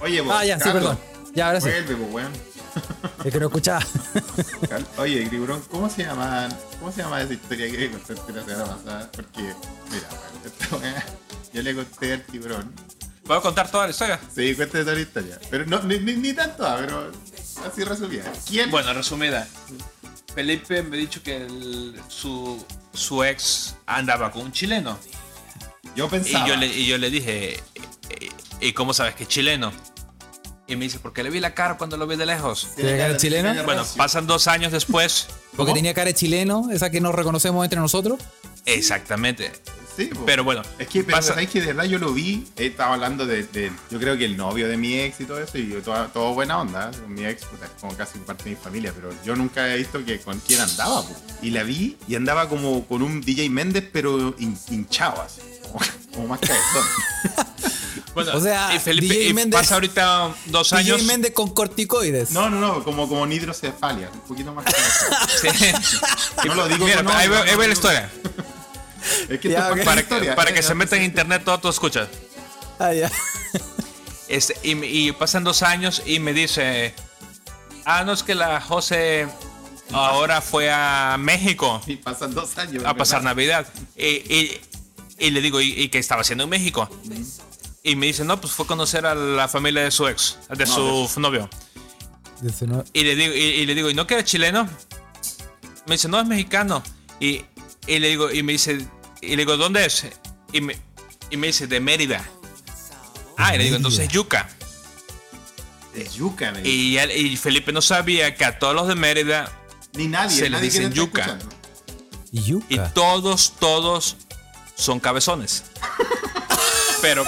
Oye, vos, Ah, ya, sí, perdón. Ya, ahora sí. Vuelve, pues, weón. Es que no escuchaba. Oye, Tiburón, ¿cómo se llama? ¿Cómo se llama esa historia que contaste la semana pasada? Porque, mira, esta weá, yo le conté al tiburón. ¿Puedo contar toda la historia? Sí, cuéntame toda la historia. Pero no, ni, ni, ni tanto, ah, pero así resumida. ¿Quién? Bueno, resumida. Felipe me ha dicho que el- su, su ex andaba con un chileno. yo Y pensaba. yo le, y yo le dije, "Eh, ¿y cómo sabes que es chileno? Y me dice, ¿por qué le vi la cara cuando lo vi de lejos? ¿Tiene cara de chileno? Bueno, pasan dos años después. Porque ¿Cómo? tenía cara de chileno, esa que nos reconocemos entre nosotros. Exactamente. Sí, po. Pero bueno, Es que, pero pasa- ¿sabes que de verdad yo lo vi? Él estaba hablando de, de- yo creo que el novio de mi ex y todo eso, y yo toda- todo buena onda. Con mi ex, puta, es como casi parte de mi familia, pero yo nunca he visto que con quién andaba, po. Y la vi y andaba como con un DJ Méndez, pero hin- hinchado así, como, como más cabezón. Bueno, O sea, y Felipe, DJ Méndez- pasa ahorita dos DJ años. Méndez con corticoides. No, no, no, como, como hidrocefalia, un poquito más. Sí. No lo digo Mira, con ahí, lo la historia. Es que Ya, esto ok. es Para, historia. para que se meta en internet, todo tú escuchas. Ah, ya. Este, y, pasan dos años y me dice, ah, no es que la José ahora fue a México Y pasan dos años. a pasar ¿verdad? Navidad. Y, y- y le digo, ¿y, y qué estaba haciendo en México? Y me dice, no, pues fue a conocer a la familia de su ex, de No, su novio. No- Y le digo, y, y le digo, ¿y no que era chileno? Me dice, no, es mexicano. Y, y le digo, y me dice, y le digo, ¿dónde es? Y me, y me dice, de Mérida. Ah, y le digo, entonces Yuca. Es yuca, me. Y, él- y Felipe no sabía que a todos los de Mérida Ni nadie. se le nadie que dicen yuca. Yuca. y todos, todos son cabezones. Pero,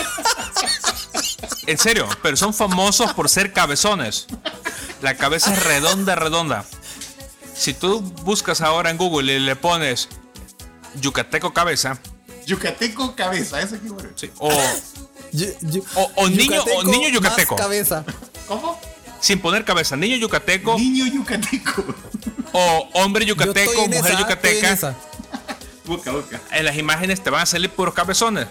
en serio, pero son famosos por ser cabezones. La cabeza es redonda, redonda. Si tú buscas ahora en Google y le pones yucateco cabeza, Yucateco cabeza, eso que bueno. sí, o O- o niño- o niño más yucateco. cabeza. ¿Cómo? sin poner cabeza, niño yucateco, Niño yucateco. o hombre yucateco, mujer esa, estoy en yucateca, esa. Busca, busca. en las imágenes te van a salir puros cabezones.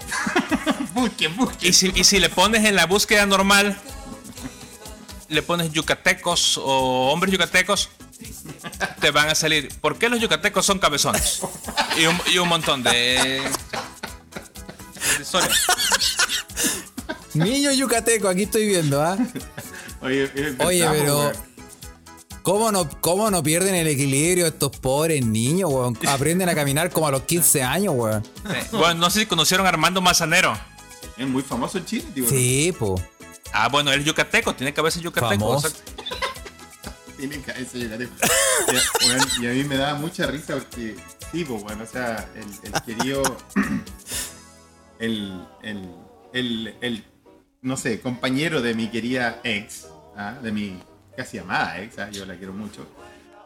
Busque, busque. Y si, y si le pones en la búsqueda normal, le pones yucatecos o hombres yucatecos, te van a salir. ¿Por qué los yucatecos son cabezones? Y un, y un montón de, de historias. Niño yucateco, aquí estoy viendo, ¿ah? Oye, Oye, pero. ¿Cómo no, ¿Cómo no pierden el equilibrio estos pobres niños, weón? Aprenden a caminar como a los 15 años, weón. Sí. Bueno, no sé si conocieron a Armando Mazanero. Es muy famoso en Chile, tío. Sí, po. Ah, bueno, él es yucateco, tiene cabeza yucateco. Famoso. exacto. Tiene cabeza yucateco. Y, a mí me da mucha risa porque, sí, bueno, o sea, el, el querido. El, el, el, el, no sé, compañero de mi querida ex, ¿ah? de mi casi amada ex, ¿ah? yo la quiero mucho.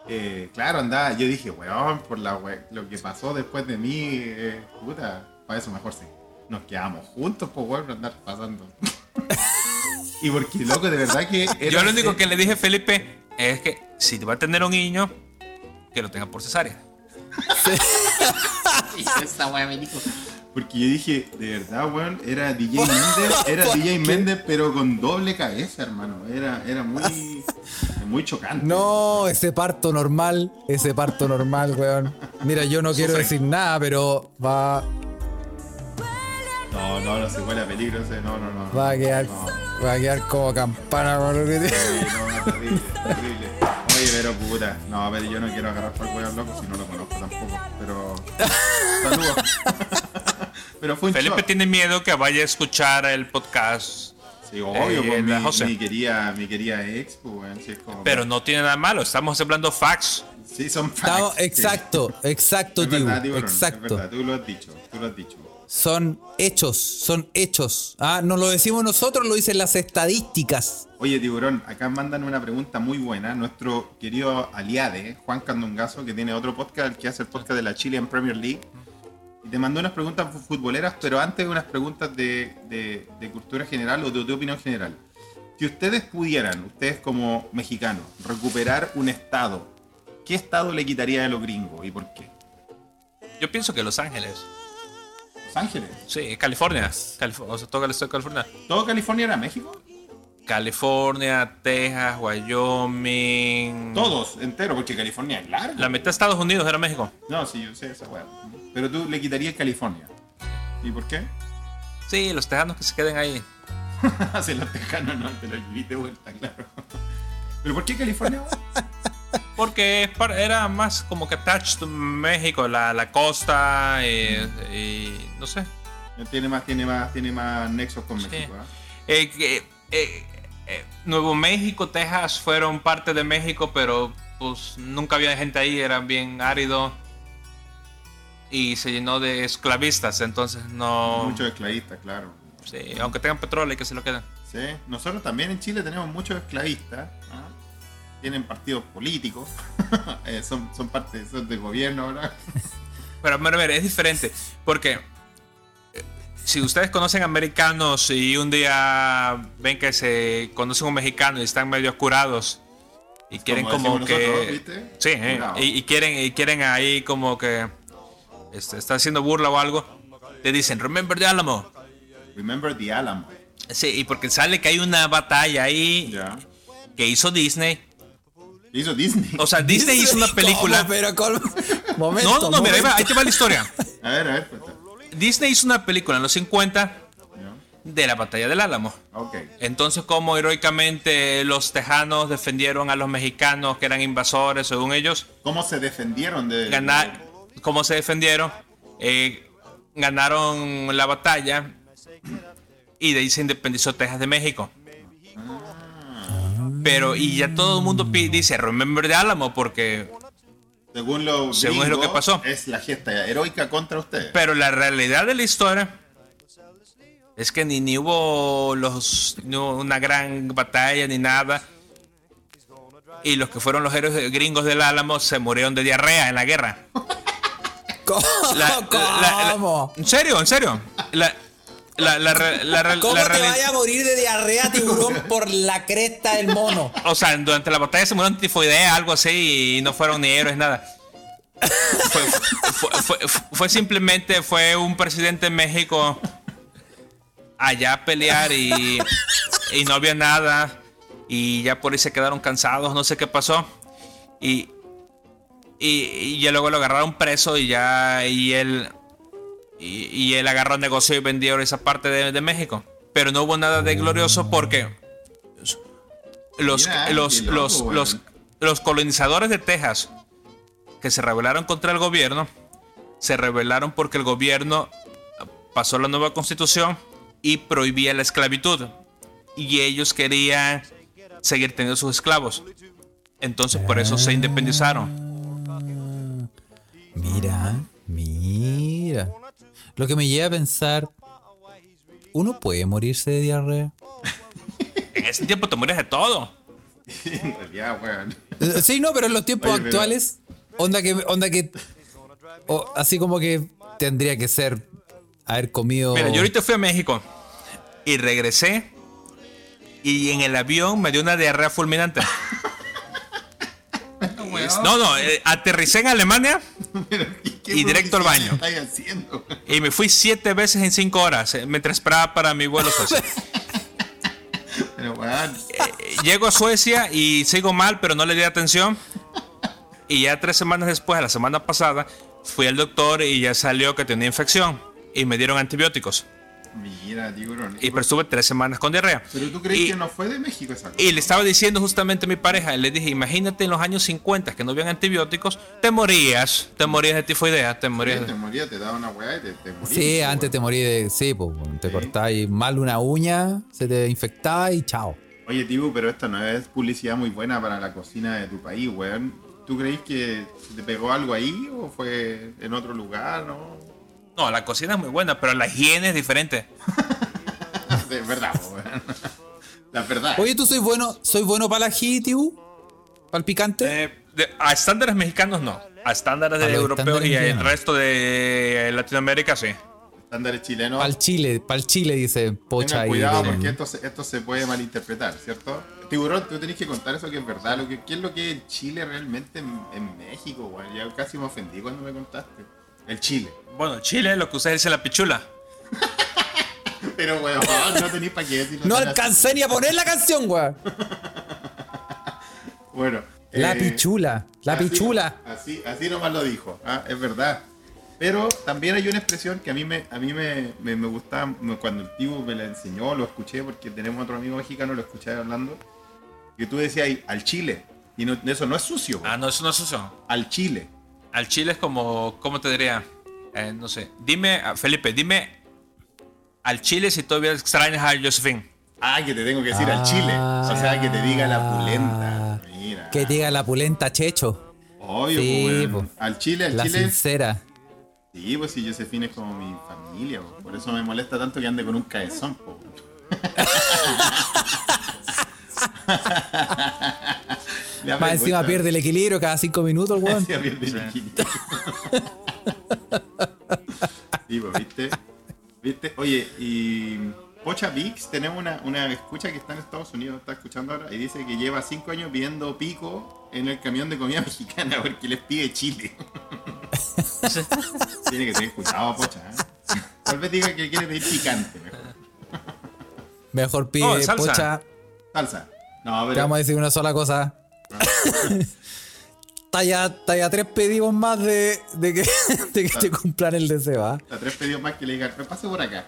Eh, claro, andaba, yo dije, weón, por la we- lo que pasó después de mí, eh, puta, para eso mejor sí. Nos quedamos juntos, pues, weón, por andar pasando. y porque, loco, de verdad que. era- Yo lo único que le dije a Felipe es que si va a tener un niño, que lo tenga por cesárea. Esa weá me dijo. Porque yo dije, de verdad, weón, era DJ Méndez, era DJ Méndez, pero con doble cabeza, hermano. Era, era muy, muy chocante. No, ese parto normal, ese parto normal, weón. Mira, yo no quiero Sufre. decir nada, pero va, No, no, no se huele a peligro ese, no, no, no. va a quedar, No, va a quedar como campana, weón. sí, no, terrible, terrible. Oye, pero puta, no, pero yo no quiero agarrar para el weón loco si no lo conozco tampoco. Pero. Saludos. pero fue un Felipe shock. tiene miedo que vaya a escuchar el podcast, Sí, obvio, Eh, pues, mi, José. mi querida, mi querida ex, pues, weón, sí, es como. pero no tiene nada malo. Estamos hablando facts. Sí, son facts, Estamos- sí. exacto, exacto, Es tío. verdad, tiburón, Exacto. Es verdad, tú lo has dicho, tú lo has dicho. Son hechos, son hechos. Ah, no lo decimos nosotros, lo dicen las estadísticas. Oye, Tiburón, acá mandan una pregunta muy buena. Nuestro querido aliade, Juan Candongazo, que tiene otro podcast, que hace el podcast de la Chilean Premier League. Y te mandó unas preguntas fu- futboleras, pero antes unas preguntas de, de- de cultura general o de tu opinión general. Si ustedes pudieran, ustedes como mexicanos, recuperar un estado, ¿qué estado le quitaría de los gringos y por qué? Yo pienso que Los Ángeles. Los Ángeles. Sí, California. Calif- o sea, todo el estado de California. ¿Todo California era México? California, Texas, Wyoming. Todos, entero, porque California es largo. La mitad de Estados Unidos era México. No, sí, yo sé esa weá. Pero tú le quitarías California. ¿Y por qué? Sí, los tejanos que se queden ahí. Hace los tejanos, no, te lo escribí de vuelta, claro. ¿Pero por qué California? Porque era más como que attached to México, la, la costa y, y no sé. tiene más, tiene más, tiene más nexos con Sí. México, ¿ah? Eh, eh, eh, Nuevo México, Texas fueron parte de México, pero pues nunca había gente ahí, eran bien árido y se llenó de esclavistas, entonces no. Muchos esclavistas, claro. Sí, aunque tengan petróleo y que se lo queden. Sí, nosotros también en Chile tenemos muchos esclavistas. ¿ah? Tienen partidos políticos. Eh, son, son parte son del gobierno ahora. Pero, pero, pero, es diferente. Porque eh, si ustedes conocen americanos y un día ven que se conocen un mexicano y están medio curados y quieren como, decimos que. nosotros, ¿viste? Sí, eh, y, y quieren, y quieren ahí como que. Este, está haciendo burla o algo. Le dicen, remember the Alamo. Remember the Alamo. Sí, y porque sale que hay una batalla ahí Ya. que hizo Disney. Hizo Disney. O sea, Disney hizo una película. ¿Cómo? Pero con... Momento, No, no, no, mira, ahí, va- momento. ahí te va la historia. A ver, a ver, cuenta. Disney hizo una película en los 50 Ya. de la batalla del Álamo. Ok. Entonces, como heroicamente los tejanos defendieron a los mexicanos que eran invasores, según ellos, ¿Cómo se defendieron de. ganar, cómo se defendieron, Eh, ganaron la batalla y de ahí se independizó Texas de México. Pero, y ya todo el mundo dice, remember the Álamo, porque Según lo, Según es lo que pasó. Es la gesta heroica contra ustedes. Pero la realidad de la historia es que ni, ni hubo los, ni hubo una gran batalla ni nada. Y los que fueron los héroes gringos del Álamo se murieron de diarrea en la guerra. ¿Cómo? La- la-. ¿En serio? ¿En serio? La, la, la, ¿Cómo te vaya a morir de diarrea tiburón por la cresta del mono? O sea, durante la batalla se murieron de tifoidea, algo así, y no fueron ni héroes, nada. Fue, fue- fue- fue- fue simplemente, fue un presidente de México allá a pelear y, y no había nada. Y ya por ahí se quedaron cansados, no sé qué pasó. Y, y, y ya luego lo agarraron preso y ya, y él, y, y él agarró negocio y vendió esa parte de, de México. Pero no hubo nada de glorioso porque los, Mira, los, loco, los, los colonizadores de Texas que se rebelaron contra el gobierno, se rebelaron porque el gobierno pasó la nueva constitución y prohibía la esclavitud. Y ellos querían seguir teniendo sus esclavos. Entonces por eso se independizaron. Mira, mira. Lo que me lleva a pensar, ¿uno puede morirse de diarrea? En ese tiempo te mueres de todo. en realidad, weón. Eh, Sí, no, pero en los tiempos Oye, pero- actuales, onda que, onda que, o así como que tendría que ser haber comido. Mira, yo ahorita fui a México y regresé y en el avión me dio una diarrea fulminante. No, no, eh, aterricé en Alemania ¿Qué Y directo al baño. ¿Qué estáis haciendo? y me fui siete veces en cinco horas eh, mientras esperaba para mi vuelo. Pero. Eh, Llego a Suecia y sigo mal, pero no le di atención. Y ya tres semanas después, la semana pasada, fui al doctor y ya salió que tenía infección. Y me dieron antibióticos. Mira, tiburón. Y pero estuve tres semanas con diarrea. Pero tú crees Y- que no fue de México esa cosa. Y le estaba diciendo justamente a mi pareja, le dije, imagínate en los años 50 que no habían antibióticos, te morías, te morías de tifoidea, te morías. Te moría, te daba una weá y te, te morías. Sí, antes te morí de. Sí, pues, te Sí. cortáis mal una uña, se te infectaba y chao. Oye, Tibu, pero esta no es publicidad muy buena para la cocina de tu país, weón. ¿Tú crees que se te pegó algo ahí o fue en otro lugar, no? No, la cocina es muy buena, pero la higiene es diferente. De verdad. La verdad. Oye, ¿tú soy bueno, soy bueno para el ají, tío? ¿Para el picante? Eh, de- a estándares mexicanos no, a estándares A de los europeos estándares y el mexicanos. resto de Latinoamérica sí. Estándares chilenos. Para el chile, para el chile, dice Pocha Tengan ahí. cuidado porque esto se, esto se puede malinterpretar, ¿cierto? Tiburón, tú tenés que contar eso que es verdad. Lo que, ¿Qué es lo que es Chile realmente en, en México, weón? Ya casi me ofendí cuando me contaste. El Chile. Bueno, Chile, lo que ustedes dicen la pichula. Pero, weón, no tenéis para qué decirlo. No alcancé ni a poner la canción, weón. Bueno. La eh, pichula, la así- pichula. Así, así nomás lo dijo, ah, es verdad. Pero también hay una expresión que a mí me, a mí me, me, me gustaba cuando el tío me la enseñó, lo escuché porque tenemos otro amigo mexicano, lo escuché hablando, que tú decías ahí, al chile. Y no- eso no es sucio, güey. Ah, no, eso no es eso. al chile. Al Chile es como, ¿cómo te diría? Eh, no sé. Dime, ah, Felipe, dime al Chile si todavía extrañas a Josephine. Ah, que te tengo que decir al chile. O sea, que te diga la pulenta. Mira. Que diga la pulenta, Checho. Obvio, Sí, pues, po. weón. Al chile, al La chile. sincera. Sí, pues si Josefina es como mi familia, po. por eso me molesta tanto que ande con un cabezón, po. Más encima pierde el equilibrio cada cinco minutos, el weón. Encima pierde el equilibrio. Sí, pues, ¿viste? ¿Viste? Oye, y Pocha Vix, tenemos una, una escucha que está en Estados Unidos, está escuchando ahora, y dice que lleva cinco años viendo pico en el camión de comida mexicana porque les pide chile. Tiene que tener cuidado, Pocha. ¿eh? Tal vez diga que quiere pedir picante mejor. Mejor pide Oh, salsa. pocha. Salsa. No, Te pero. vamos a decir una sola cosa. talla, talla tres pedimos más de, de que, de que te cumplan el deseo. A tres pedidos más que le digan, "Me pase por acá.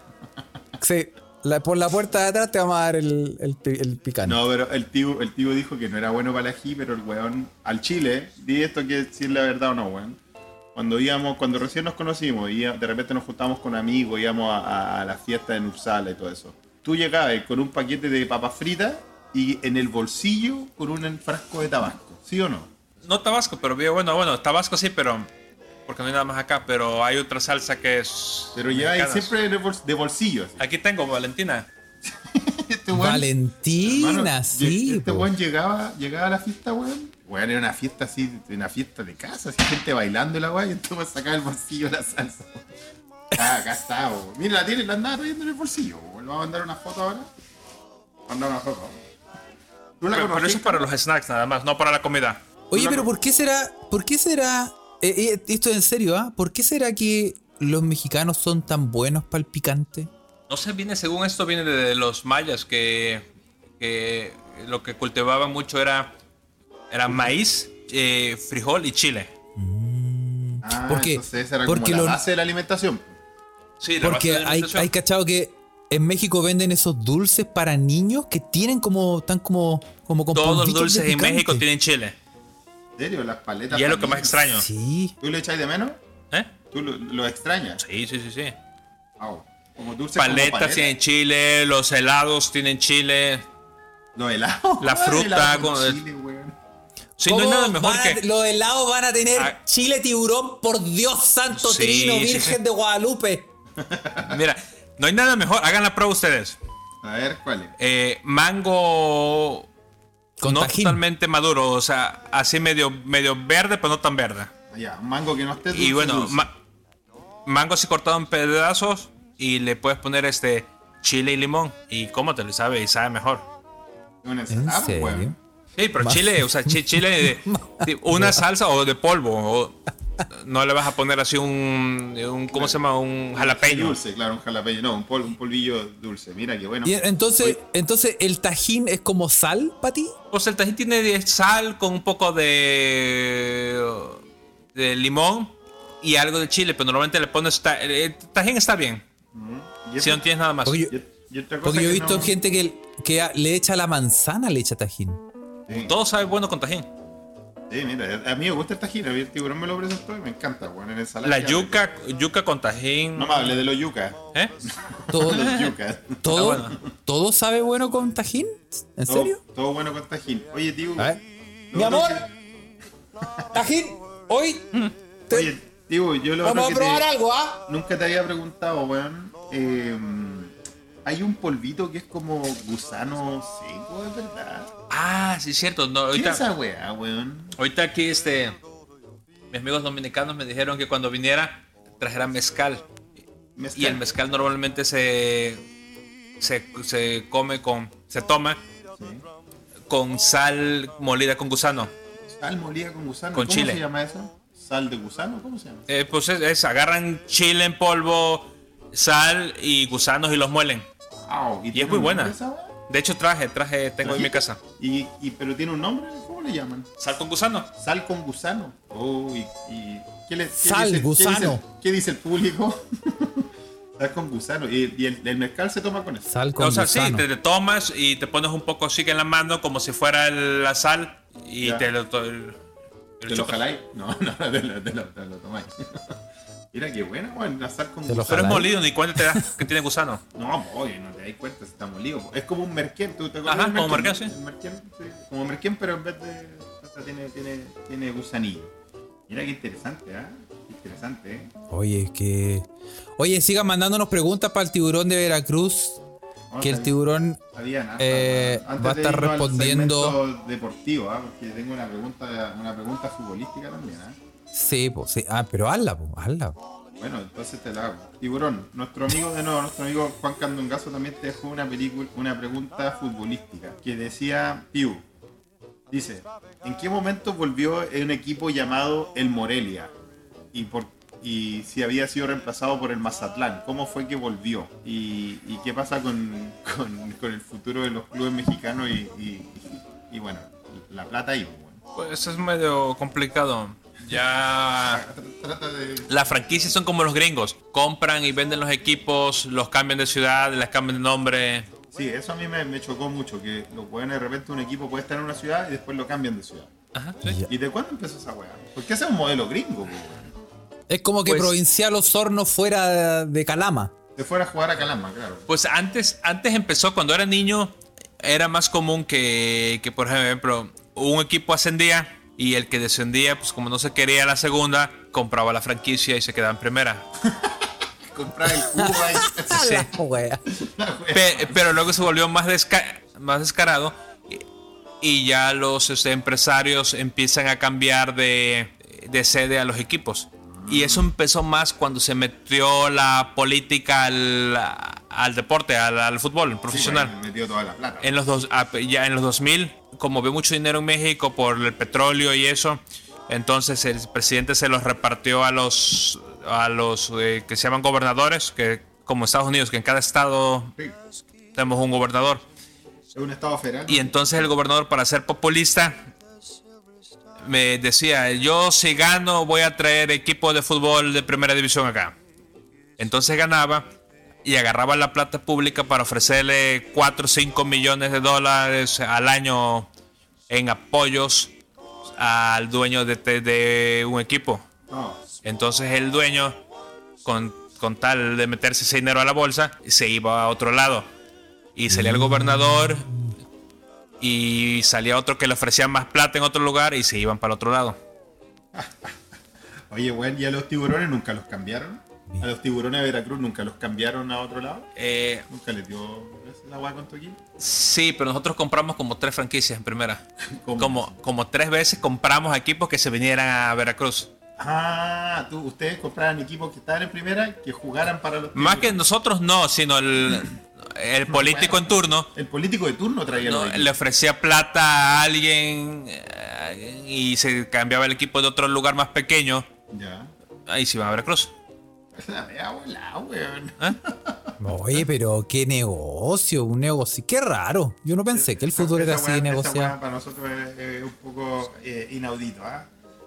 Sí, la- por la puerta de atrás te vamos a dar el, el, pi- el picante. No, pero el tío, el tío dijo que no era bueno para el ají, pero el weón al Chile, di esto que si es la verdad o no, weón. Cuando íbamos, cuando recién nos conocimos, y de repente nos juntamos con amigos, íbamos a, a- a la fiesta en Uppsala y todo eso. Tú llegabas con un paquete de papas fritas y en el bolsillo con un frasco de tabasco, ¿sí o no? No Tabasco, pero bueno, bueno, Tabasco sí, pero. Porque no hay nada más acá, pero hay otra salsa que es. Pero mexicana. siempre de, bols- de bolsillo. así. Aquí tengo, Valentina. Este weón- Valentina, Hermano, sí. Este weón llegaba, llegaba a la fiesta, weón. Weón, era una fiesta así, una fiesta de casa, así, gente bailando y la weón, y entonces sacaba el bolsillo la salsa. Ah, acá está, weón. Mira, la tiene, la andaba trayendo en el bolsillo, weón. ¿Le vamos a mandar una foto ahora? Mandar una foto. ¿Tú la Pero, pero eso es para los snacks nada más, no para la comida. Oye, pero ¿por qué será? ¿Por qué será? eh, eh, esto es en serio, ¿ah? ¿Por qué será que los mexicanos son tan buenos para el picante? No sé, viene, según esto, viene de los mayas, que, que lo que cultivaban mucho era, era maíz, eh, frijol y chile. Ah, Porque- entonces esa era porque como la lo- base de la alimentación. Sí, la base Porque de la hay, alimentación. hay cachado que en México venden esos dulces para niños que tienen como, tan como, como con Todos los dulces en. México tienen chile. ¿En serio? Las paletas. Y es lo que más extraño. Sí. ¿Tú le echáis de menos? ¿Eh? ¿Tú lo, lo extrañas? Sí, sí, sí, sí. Wow. Como dulce como Paletas paleta. tienen chile, los helados tienen chile. Los helados. La fruta helado con- chile, weón. Sí, no hay ¿Cómo nada mejor a- que. Los helados van a tener Ah. chile tiburón, por Dios santo, Sí, trino, sí, virgen sí. de Guadalupe. Mira, no hay nada mejor. Hagan la prueba ustedes. A ver, ¿cuál es? Eh, mango. Con no tajín. totalmente maduro, o sea, así medio, medio verde, pero no tan verde. Ya, mango que no esté dulce, Y bueno, dulce. ma- mango así cortado en pedazos y le puedes poner este chile y limón y cómatelo y sabe y sabe mejor. ¿En pues, serio? Sí, pero Más- chile, o sea, chi- chile de, de una salsa o de polvo. o no le vas a poner así un, un ¿cómo se llama? Un jalapeño. Dulce, claro, un jalapeño. No, un, pol- un polvillo dulce. Mira qué bueno. Y entonces, entonces, ¿el tajín es como sal para ti? Pues el tajín tiene sal con un poco de, de limón y algo de chile, pero normalmente le pones ta- el tajín está bien. Y Si no tienes nada más. Porque yo, porque yo he visto no- gente que, que le echa la manzana, le echa tajín. Sí, Todo sabe bueno con tajín. Sí, mira, a mí me gusta el tajín. El tiburón me lo presentó y me encanta, weón. En ensalada. La yuca, yuca con tajín. No me hables de los yucas. ¿Eh? Todo, Los yucas. todo, Ah, bueno. todo sabe bueno con tajín. ¿En Todo- serio? Todo, bueno con tajín. Oye, tío. A ver. lo Mi amor, tajín, hoy que- Oye, tío, yo lo vamos a probar te- algo, ¿ah? Nunca te había preguntado, weón. eh, hay un polvito que es como gusano seco, ¿es verdad? Ah, sí, es cierto. No, ¿Qué es ahorita, esa weá, weón? ahorita aquí, este. Mis amigos dominicanos me dijeron que cuando viniera trajera mezcal. Mezcal. Y el mezcal normalmente se, se, se come con. Se toma Sí. con sal molida con gusano. Sal molida con gusano. Con ¿Cómo chile. se llama eso? ¿Sal de gusano? ¿Cómo se llama? Eh, pues es, es, agarran chile en polvo, sal y gusanos y los muelen. Au, Y es muy buena. esa? De hecho, traje, traje, tengo en mi casa. ¿Y, y, pero tiene un nombre? ¿Cómo le llaman? Sal con gusano. Sal con gusano. Oh, y, y ¿qué le, qué Sal, dice, gusano. ¿qué dice, qué dice el público? Sal con gusano. Y, y el, el mezcal se toma con eso. Sal con o sea, sí, te, te tomas y te pones un poco así que en la mano como si fuera el- la sal y Ya. te lo, el- el ¿Te lo jaláis? No, no, te lo, te lo, te lo tomáis. Mira qué bueno, weón, enlazar con Te lo gusano. Pero es molido, ni cuenta te das que tiene gusano. No, oye, no te das cuenta si está molido. po. Es como un merquén, ¿tú te acuerdas? Ajá, como merquén, sí. El merquén, sí. Como merquén, pero en vez de. o sea, tiene, tiene, tiene gusanillo. Mira qué interesante, ¿ah? Qué interesante, ¿eh? Oye, que. Oye, sigan mandándonos preguntas para el tiburón de Veracruz. Que el tiburón. Había nada. eh, Antes va a estar respondiendo- deportivo, ¿ah? Porque tengo una pregunta, una pregunta futbolística también, ¿ah? Sí, pues sí. Ah, pero hazla, pues, hazla. Bueno, entonces te la hago. Tiburón, nuestro amigo de nuevo, nuestro amigo Juan Candongazo también te dejó una película, una pregunta futbolística que decía Piu. Dice, ¿en qué momento volvió un equipo llamado el Morelia? Y por y si había sido reemplazado por el Mazatlán, ¿cómo fue que volvió? ¿Y, y qué pasa con, con- con el futuro de los clubes mexicanos y, y- y, bueno, la plata ahí? pues, bueno. Pues es medio complicado. Ya. Trata de... Las franquicias son como los gringos. Compran y venden los equipos, los cambian de ciudad, les cambian de nombre. Sí, eso a mí me, me chocó mucho, que los weones de repente un equipo puede estar en una ciudad y después lo cambian de ciudad. Ajá, sí. ¿Y de cuándo empezó esa weá? Porque ese es un modelo gringo. Es como que Pues- Provincial Osorno fuera de Calama. De fuera a jugar a Calama, claro. Pues antes, antes empezó, cuando era niño, era más común que, que, por ejemplo, un equipo ascendía y el que descendía, pues como no se quería la segunda, compraba la franquicia y se quedaba en primera. Comprar el cubo ahí. Sí. La wea. Pe- pero luego se volvió más, desca- más descarado y, y ya los este, empresarios empiezan a cambiar de, de sede a los equipos. Y eso empezó más cuando se metió la política al, al deporte, al, al fútbol profesional. Sí, metió toda la plata. En los dos, ah, ya en los 2000, como ve mucho dinero en México por el petróleo y eso, entonces el presidente se los repartió a los a los eh, que se llaman gobernadores, que como Estados Unidos, que en cada estado Sí. tenemos un gobernador. Es un estado federal. Y entonces el gobernador, para ser populista, me decía, yo si gano voy a traer equipo de fútbol de primera división acá. Entonces ganaba y agarraba la plata pública para ofrecerle 4 o 5 millones de dólares al año en apoyos al dueño de, de- un equipo. No. Entonces el dueño, con, con tal de meterse ese dinero a la bolsa, se iba a otro lado. Y salía el gobernador y salía otro que le ofrecía más plata en otro lugar y se iban para el otro lado. Oye, weón, ¿y a los tiburones nunca los cambiaron? ¿A los tiburones de Veracruz nunca los cambiaron a otro lado? Eh, ¿Nunca les dio la weá con tu equipo? sí, pero nosotros compramos como tres franquicias en primera. Como, como tres veces compramos equipos que se vinieran a Veracruz. Ah, tú, ustedes compraban equipos que estaban en primera que jugaran para los Más que tiburones. nosotros no, sino el, el político en turno. El político de turno traía No, le ofrecía plata a alguien eh, y se cambiaba el equipo de otro lugar más pequeño. Ya. Ahí se iban a Veracruz. La mea volada, weón. ¿eh? Oye, pero qué negocio, un negocio. Qué raro. Yo no pensé que el fútbol era así de weá para nosotros es, es un poco eh, inaudito, ¿ah?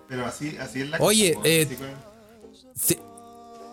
Pero así, así es la Oye, cosa, eh, Si-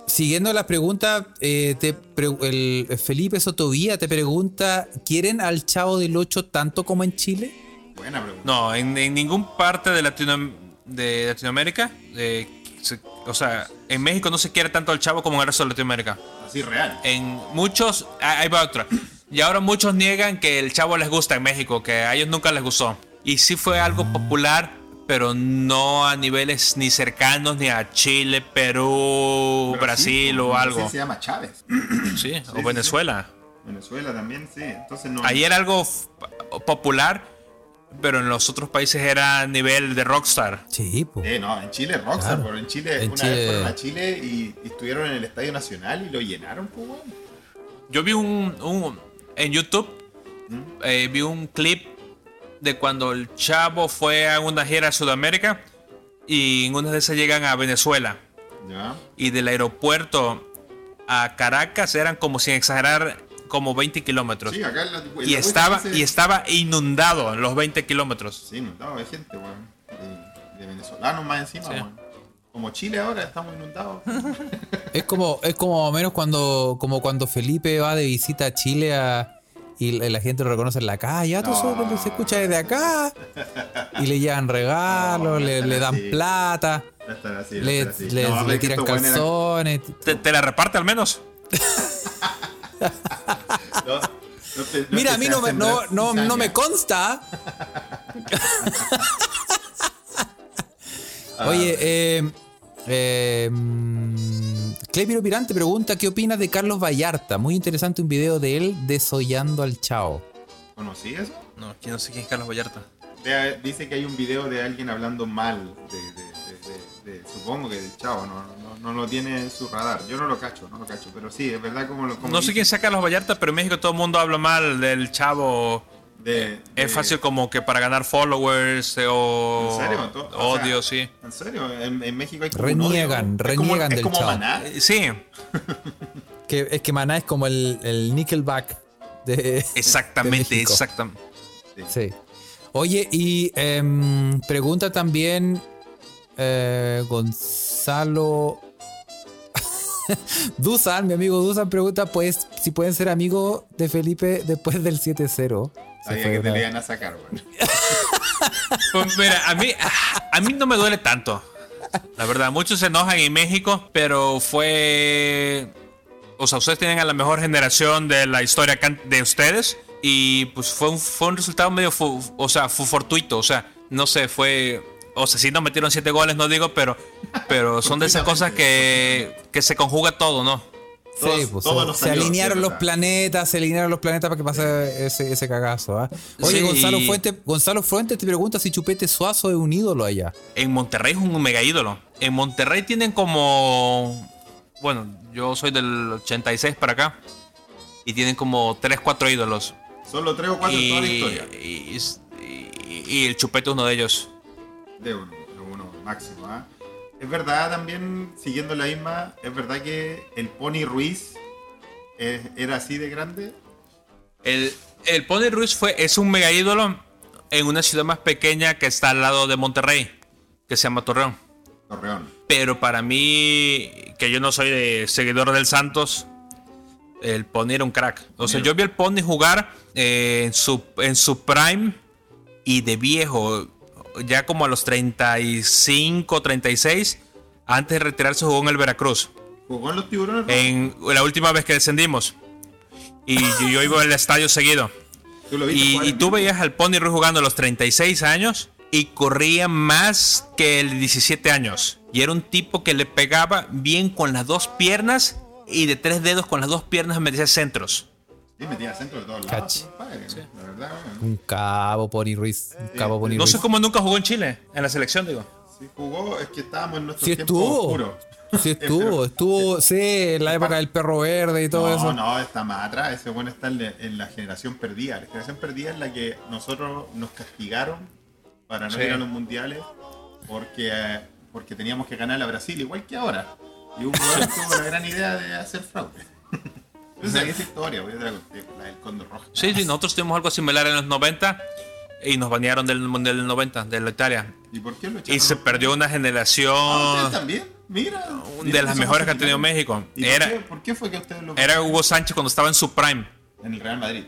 Siguiendo la pregunta, eh, te el Felipe Sotovía te pregunta: ¿quieren al Chavo del 8 tanto como en Chile? Buena pregunta. No, en, en ningún parte de, Latino, de Latinoamérica, eh, se- o sea, en México no se quiere tanto al chavo como en el resto de Latinoamérica. Así real. En muchos, ah, ahí va otra. Y ahora muchos niegan que el chavo les gusta en México, que a ellos nunca les gustó. Y sí fue algo popular, pero no a niveles ni cercanos ni a Chile, Perú, Pero Brasil sí, o algo. Se llama Chávez. Sí, sí, o Venezuela. Venezuela también, sí. Entonces no. Ahí era algo popular, pero en los otros países era nivel de rockstar. Sí, pues. Eh, no, en Chile Rockstar, Claro. pero en Chile En una Chile- vez fueron a Chile y, y estuvieron en el Estadio Nacional y lo llenaron, pues, weón. Yo vi un, un- en YouTube, eh, vi un clip de cuando el chavo fue a una gira a Sudamérica y en una de esas llegan a Venezuela Ya. y del aeropuerto a Caracas eran como sin exagerar como 20 kilómetros Sí, acá en la, en y la estaba y estaba inundado en los 20 kilómetros. Sí, inundado de gente, weón. De, de venezolanos más encima, Sí. weón. Como Chile ahora, estamos inundados. Es como, es como menos cuando, como cuando Felipe va de visita a Chile a- y la gente lo reconoce en la calle. Ah, tú No. solo se escucha desde acá. Y le llevan regalos, No, le, no le es dan así. plata. Así, Le, le- No, le tiran eran- calzones. ¿Te, te la reparte al menos? no, no te- no Mira, a mí no me, no, dar no, no me consta. Ah. Oye, eh, eh, mm, Clepiro Pirante pregunta qué opinas de Carlos Vallarta. Muy interesante un video de él desollando al chao. ¿Conocí eso? No, aquí no sé quién es Carlos Vallarta. De- dice que hay un video de alguien hablando mal de, de- de- supongo que del chavo, no, no, no lo tiene en su radar. Yo no lo cacho, no lo cacho, pero sí, es verdad como lo como No sé dice, quién sea Carlos Vallarta, pero en México todo el mundo habla mal del chavo. de- de- Es fácil como que para ganar followers eh, o ¿En serio? To- o odio, sea, sí. ¿En serio? En, en México hay como un Reniegan, odio. Es como- reniegan es del como chavo. Maná. Eh, Sí, Que, es que Maná es como el, el Nickelback de. exactamente, de exactamente. Sí. Oye, y em, pregunta también eh, Gonzalo. Dusan, mi amigo Dusan pregunta pues si pueden ser amigos de Felipe después del 7-0. Se Sabía fue que te le iban a sacar. Pues mira, a mí, a mí no me duele tanto. La verdad, muchos se enojan en México, pero fue. O sea, ustedes tienen a la mejor generación de la historia de ustedes. Y pues fue un, fue un resultado medio. fu- o sea, fue fortuito. O sea, no sé, fue. O sea, si nos metieron siete goles, no digo, pero. Pero son de esas cosas que. que se conjuga todo, ¿no? Sí, pues, todos se- alinearon sí, los planetas, se alinearon los planetas para que pase ese, ese cagazo. ¿ah? Oye, Sí, Gonzalo, Fuentes, Gonzalo Fuentes te pregunta si Chupete Suazo es un ídolo allá. En Monterrey es un mega ídolo. En Monterrey tienen como. Bueno, yo soy del 86 para acá. Y tienen como 3, 4 ídolos. Solo tres o cuatro en toda la Y, historia. y- y- y el chupete es uno de ellos. De uno, de uno máximo. ¿ah? Es verdad también, siguiendo la misma, es verdad que el Pony Ruiz eh, era así de grande. El, el Pony Ruiz fue, es un mega ídolo en una ciudad más pequeña que está al lado de Monterrey, que se llama Torreón. Torreón. Pero para mí, que yo no soy de seguidor del Santos, el Pony era un crack. O sea, yo vi al Pony jugar eh, en, su, en su prime y de viejo, ya como a los 35, 36, antes de retirarse jugó en el Veracruz. Jugó en los tiburones. En la última vez que descendimos. Y yo, yo iba al estadio seguido. ¿Tú lo viste Y, y tú veías al Pony Ruiz jugando a los 36 años y corría más que el 17 años. Y era un tipo que le pegaba bien con las dos piernas y de tres dedos con las dos piernas metía centros. Sí, metía centro de todos lados. compadre, La verdad, weón. Un cabo Pony Ruiz. Un cabo Pony No Ruiz. sé cómo nunca jugó en Chile, en la selección, digo. Sí jugó, es que estábamos en nuestro Sí tiempo estuvo. oscuro. Sí estuvo, estuvo, sí, en la época del perro verde y todo no, eso. no, está más atrás. Ese bueno está en la, en la generación perdida. La generación perdida es la que nosotros nos castigaron para no Sí. ir a los mundiales porque, eh, porque teníamos que ganar a Brasil, igual que ahora. Y un jugador tuvo la gran idea de hacer fraude. Esa es historia, voy a la, la del Condor Rojo. Sí, sí, nosotros tuvimos algo similar en los 90 y nos banearon del Mundial del 90, de la Italia. ¿Y por qué lo echaron? Y se perdió una Ah, ¿ustedes generación también? Mira. de las mejores que ha tenido. México. ¿Y por Era, qué- ¿Por qué fue que ustedes lo era Hugo Sánchez cuando estaba en su prime en el Real Madrid?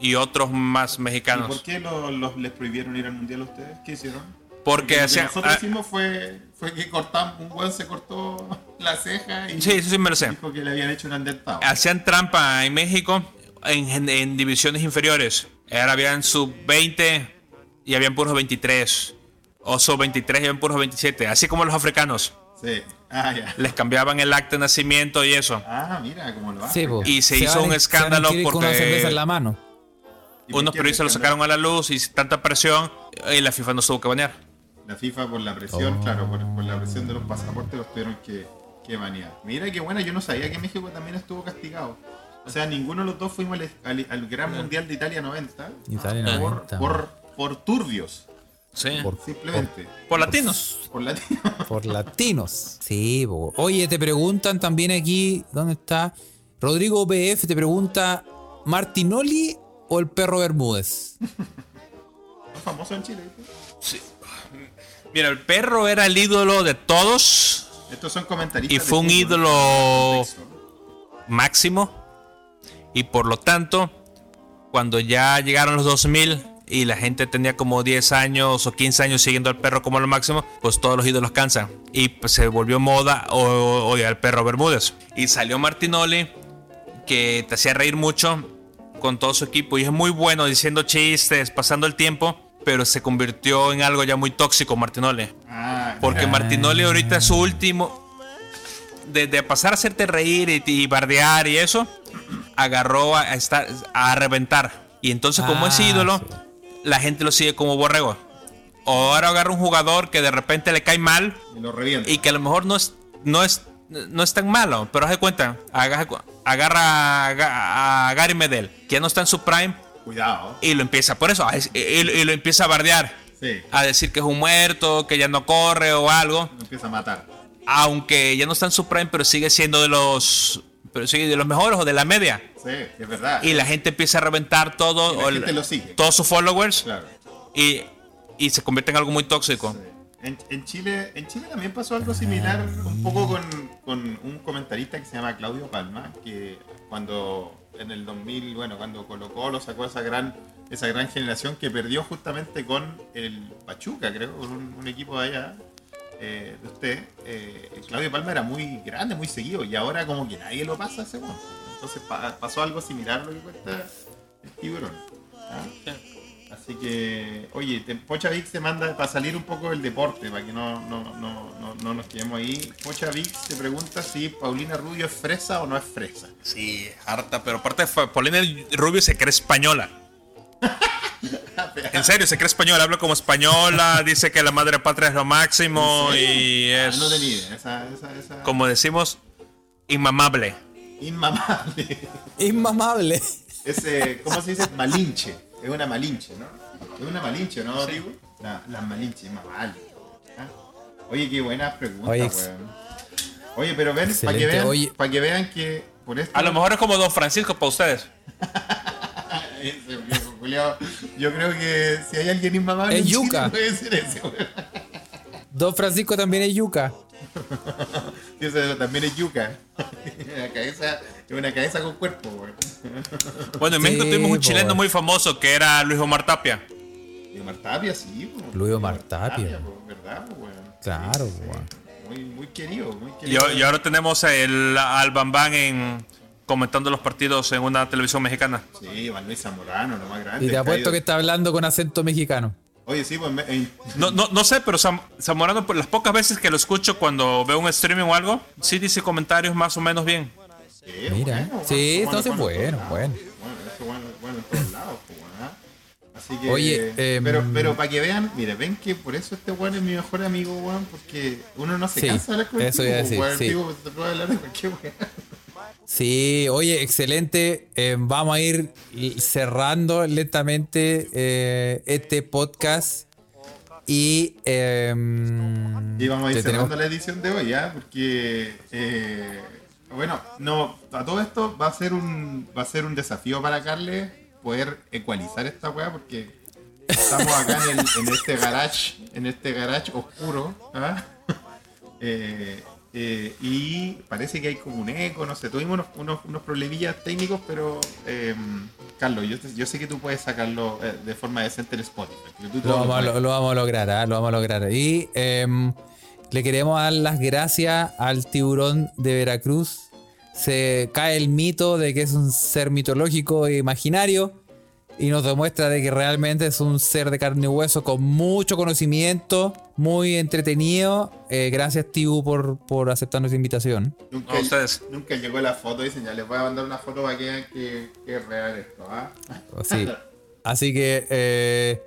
y otros más ¿Y por mexicanos. qué lo- los les prohibieron ir al mundial a ustedes? ¿Qué hicieron? Porque lo que hacían- nosotros ah, hicimos fue, fue que cortamos, un weón se cortó la ceja y Sí, eso sí me lo sé. dijo que le habían hecho un andentado. Hacían trampa en México en, en- en divisiones inferiores. Ahora habían sub-20 y habían puros 23. O sub-23 y habían puros 27. Así como los africanos. Sí. Ah, ya. Les cambiaban el acta de nacimiento y eso. Ah, mira cómo lo Sí, hacen. po. Y se hizo van un a- escándalo inscribir con una porque- cerveza en la mano. ¿Y por Unos periodistas lo sacaron a la luz y tanta presión y la FIFA nos tuvo que banear. La FIFA por la presión, Oh. claro, por, por la presión de los pasaportes los tuvieron que, que banear. Mira qué buena, yo no sabía que México también estuvo castigado. O sea, ninguno de los dos fuimos al, al- al Gran Mundial de Italia 90. Italia por, 90. por, por turbios, Sí. Por, simplemente. Por latinos. Por latino. por latinos. Sí, po. oye, te preguntan también aquí, ¿dónde está? Rodrigo BF te pregunta, ¿Martinoli o el perro Bermúdez? ¿Es famoso en Chile? Sí. Mira, el perro era el ídolo de todos, Estos son comentaristas. Y fue un ídolo- máximo. Y por lo tanto, cuando ya llegaron los 2000 y la gente tenía como 10 años o 15 años siguiendo al perro como lo máximo, pues todos los ídolos cansan. Y pues, se volvió moda o, al perro Bermúdez. Y salió Martinoli, que te hacía reír mucho con todo su equipo y es muy bueno diciendo chistes, pasando el tiempo, pero se convirtió en algo ya muy tóxico Martinoli. Ah, Porque Martinoli ahorita es su último... De, pasar a hacerte reír y, bardear y eso, agarró a, estar, a reventar. Y entonces, como es ah, ídolo, la gente lo sigue como borrego. O ahora agarra un jugador que de repente le cae mal y, lo revienta. y que a lo mejor no es, no es, no es tan malo, pero haz de cuenta, agarra, a, Gary Medel, que no está en su prime. Cuidado. Y lo empieza, por eso, y, lo empieza a bardear. A decir que es un muerto, que ya no corre o algo. Lo empieza a matar. Aunque ya no está en su prime, pero sigue siendo de los pero sigue de los mejores o de la media. Sí, es verdad. Y la gente empieza a reventar todo, todos sus followers. Claro. Y, y, se convierte en algo muy tóxico. En, en, Chile, en Chile también pasó algo similar, un poco con, con, un comentarista que se llama Claudio Palma, que cuando en el 2000, bueno, cuando Colo Colo sacó esa gran, esa gran generación que perdió justamente con el Pachuca, creo, con un, equipo de allá, eh, de usted, eh, Claudio Palma era muy grande, muy seguido, y ahora como que nadie lo pasa ese Entonces pasó algo similar a lo que cuesta el tiburón. ¿ah? Así que, oye, Pocha Vix te manda para salir un poco del deporte, para que no, no, nos quedemos ahí. Pocha Vix te pregunta si Paulina Rubio es fresa o no es fresa. Sí, harta, pero aparte Paulina Rubio se cree española. en serio, se cree española, habla como española, dice que la madre patria es lo máximo y ah, es... no esa, esa, esa... Como decimos, inmamable. Inmamable. Inmamable. Ese, ¿cómo se dice? Malinche. Es una malinche, ¿no? Es una malinche, ¿no, sí. La, las malinches, más vale. ¿Ah? Oye, qué buena pregunta, Oye, weón. Oye, pero ven, para que vean, para que vean que por esto. A lo mejor es como Don Francisco para ustedes. yo creo que si hay alguien inmamable es yuca. puede ser ese, weón. Don Francisco también es yuca. Eso también es yuca. La cabeza una cabeza con cuerpo, güey. Bueno, en México tuvimos un chileno muy famoso que era Luis Omar Tapia. Luis Omar Tapia, sí, Luis Omar Tapia. ¿Verdad, güey? Claro. Muy, muy querido, muy querido. Y, ahora tenemos el, al Bambán en comentando los partidos en una televisión mexicana. Sí, Iván Luis Zamorano, lo más grande. Y te apuesto que está hablando con acento mexicano. Oye, sí, pues. No, no, no, sé, pero Zamorano, por las pocas veces que lo escucho cuando veo un streaming o algo, sí dice comentarios más o menos bien. Sí, Mira, sí, entonces bueno, bueno. Bueno, eso bueno, bueno en todos lados, pues, ¿ah? Así que. Oye, eh, pero, pero para que vean, mire, ven que por eso este weón es mi mejor amigo, weón, porque uno no se cansa de hablar con eso el tipo, sí. te puede hablar de cualquier weón. Sí, oye, excelente. Eh, vamos a ir cerrando lentamente eh, este podcast. Y, eh, y vamos a ir cerrando la edición de hoy, ¿ya? Porque, eh, bueno, no, a todo esto va a ser un, va a ser un desafío para Carles poder ecualizar esta weá, porque estamos acá en, en este garage, en este garage oscuro. ¿ah? Eh, eh, y parece que hay como un eco, no sé, tuvimos unos, unos, problemillas técnicos, pero eh, Carlos, yo, yo, sé que tú puedes sacarlo eh, de forma decente en Spotify. Lo vamos, lo, vamos, a lograr, ¿ah? lo vamos a lograr. Y em, le queremos dar las gracias al tiburón de Veracruz. Se cae el mito de que es un ser mitológico e imaginario y nos demuestra de que realmente es un ser de carne y hueso con mucho conocimiento, muy entretenido. Eh, gracias, Tibu, por, por aceptar nuestra invitación. Nunca, ustedes. nunca llegó la foto, dicen, ya les voy a mandar una foto para que vean que, es real esto. ¿ah? Oh, sí. Así que, eh,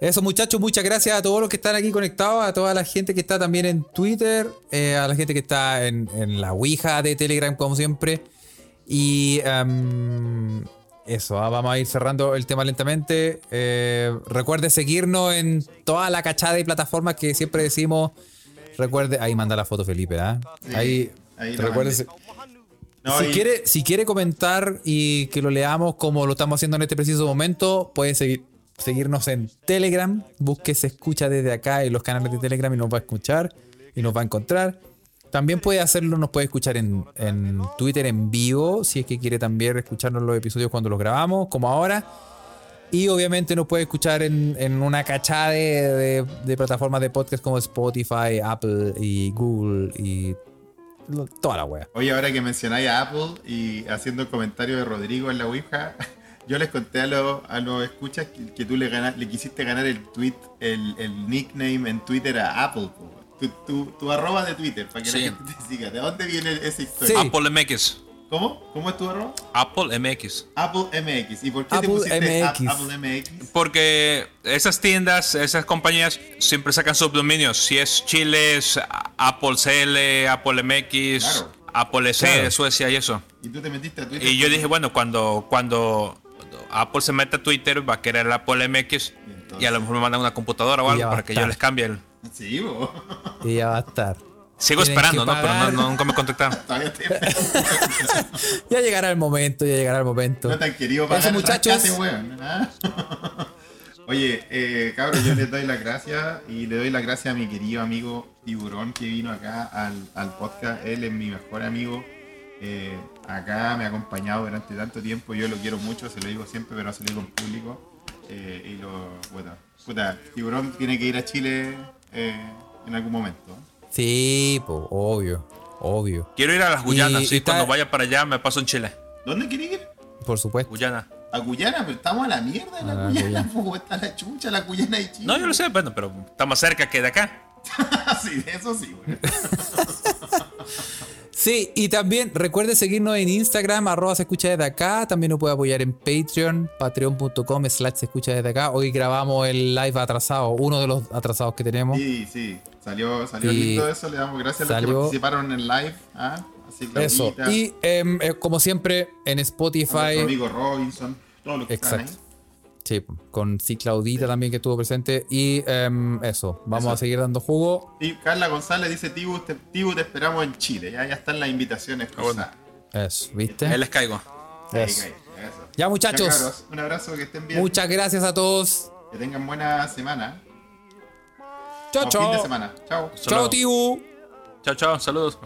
eso, muchachos, muchas gracias a todos los que están aquí conectados, a toda la gente que está también en Twitter, eh, a la gente que está en, en, la Ouija de Telegram, como siempre. Y um, eso, ah, vamos a ir cerrando el tema lentamente. Eh, recuerde seguirnos en toda la cachada y plataformas que siempre decimos. Recuerde, ahí manda la foto Felipe, ¿ah? ahí, recuerde. si, quiere, si quiere comentar y que lo leamos como lo estamos haciendo en este preciso momento, puede seguir, seguirnos en Telegram. Busque se escucha desde acá en los canales de Telegram y nos va a escuchar y nos va a encontrar. También puede hacerlo, nos puede escuchar en, Twitter en vivo, si es que quiere también escucharnos los episodios cuando los grabamos, como ahora. Y obviamente nos puede escuchar en, en una cachada de, de- plataformas de podcast como Spotify, Apple y Google y toda la wea. Oye, ahora que mencionáis a Apple y haciendo el comentario de Rodrigo en la Ouija, yo les conté a los, a los escuchas que, que tú le, ganas, le quisiste ganar el tweet, el, el nickname en Twitter a Apple. Tu, tu, tu arroba de Twitter, para que Sí. la gente te siga. ¿De dónde viene esa historia? Sí. Apple MX. ¿Cómo? ¿Cómo es tu arroba? Apple MX. Apple MX. ¿Y por qué Apple te pusiste A- MX? Apple MX? Porque esas tiendas, esas compañías siempre sacan subdominios. Si es Chile, es Apple CL, Apple MX, Claro. Apple S Claro. de Suecia y eso. Y tú te metiste a Twitter. Y yo dije, bueno, cuando, cuando Apple se meta a Twitter va a querer el Apple MX Y a lo mejor me mandan una computadora o algo para que yo les cambie el... Sí, bo. Y ya va a estar. Sigo esperando, ¿no? Pero no, no- nunca me contactaron. Ya llegará el momento, ya llegará el momento. No te han querido pagar Eso, muchachos. Oye, eh, cabros, yo les doy las gracias y le doy las gracias a mi querido amigo Tiburón que vino acá al, al podcast. Él es mi mejor amigo. Eh, acá me ha acompañado durante tanto tiempo. Yo lo quiero mucho, se lo digo siempre, pero se lo digo en público. Eh, y lo. Bueno, puta, Tiburón tiene que ir a Chile eh, en algún momento. Sí, po, obvio, obvio. Quiero ir a las Guyanas, Y- sí. y Cuando vaya para allá me paso en Chile. ¿Dónde quiere ir? Por supuesto. Guyana. A Guyana, pero estamos a la mierda de la la Guyana, Guyana. po, está la chucha, la Guyana y Chile. No, yo lo sé, bueno, pero está más cerca que de acá. sí, eso sí, weón. Sí, y también recuerde seguirnos en Instagram, arroba se escucha desde acá. También nos puede apoyar en Patreon, patreon.com slash se escucha desde acá. Hoy grabamos el live atrasado, uno de los atrasados que tenemos. Sí, sí, salió, salió Y lindo eso, le damos gracias a los que salió- participaron en el live. ¿ah? Así Eso. Claudita, Y em, eh, como siempre, en a Spotify. amigo Robinson, todos los que están Exacto. ahí. Sí, con sí Claudita también que estuvo presente. Y em, eso, vamos Eso. a seguir dando jugo. Y Carla González dice, Tibu te, Tibu, te esperamos en Chile. Ya, ya están las invitaciones bueno. cruzadas. Eso, ¿viste? Ahí les caigo. Eso. ahí, eso. Ya, muchachos. cabros, un abrazo, que estén bien. Muchas gracias a todos. Que tengan buena semana. Chao, O fin de chao. semana. Chao. Chao, Tibu. Chao, chao. Saludos.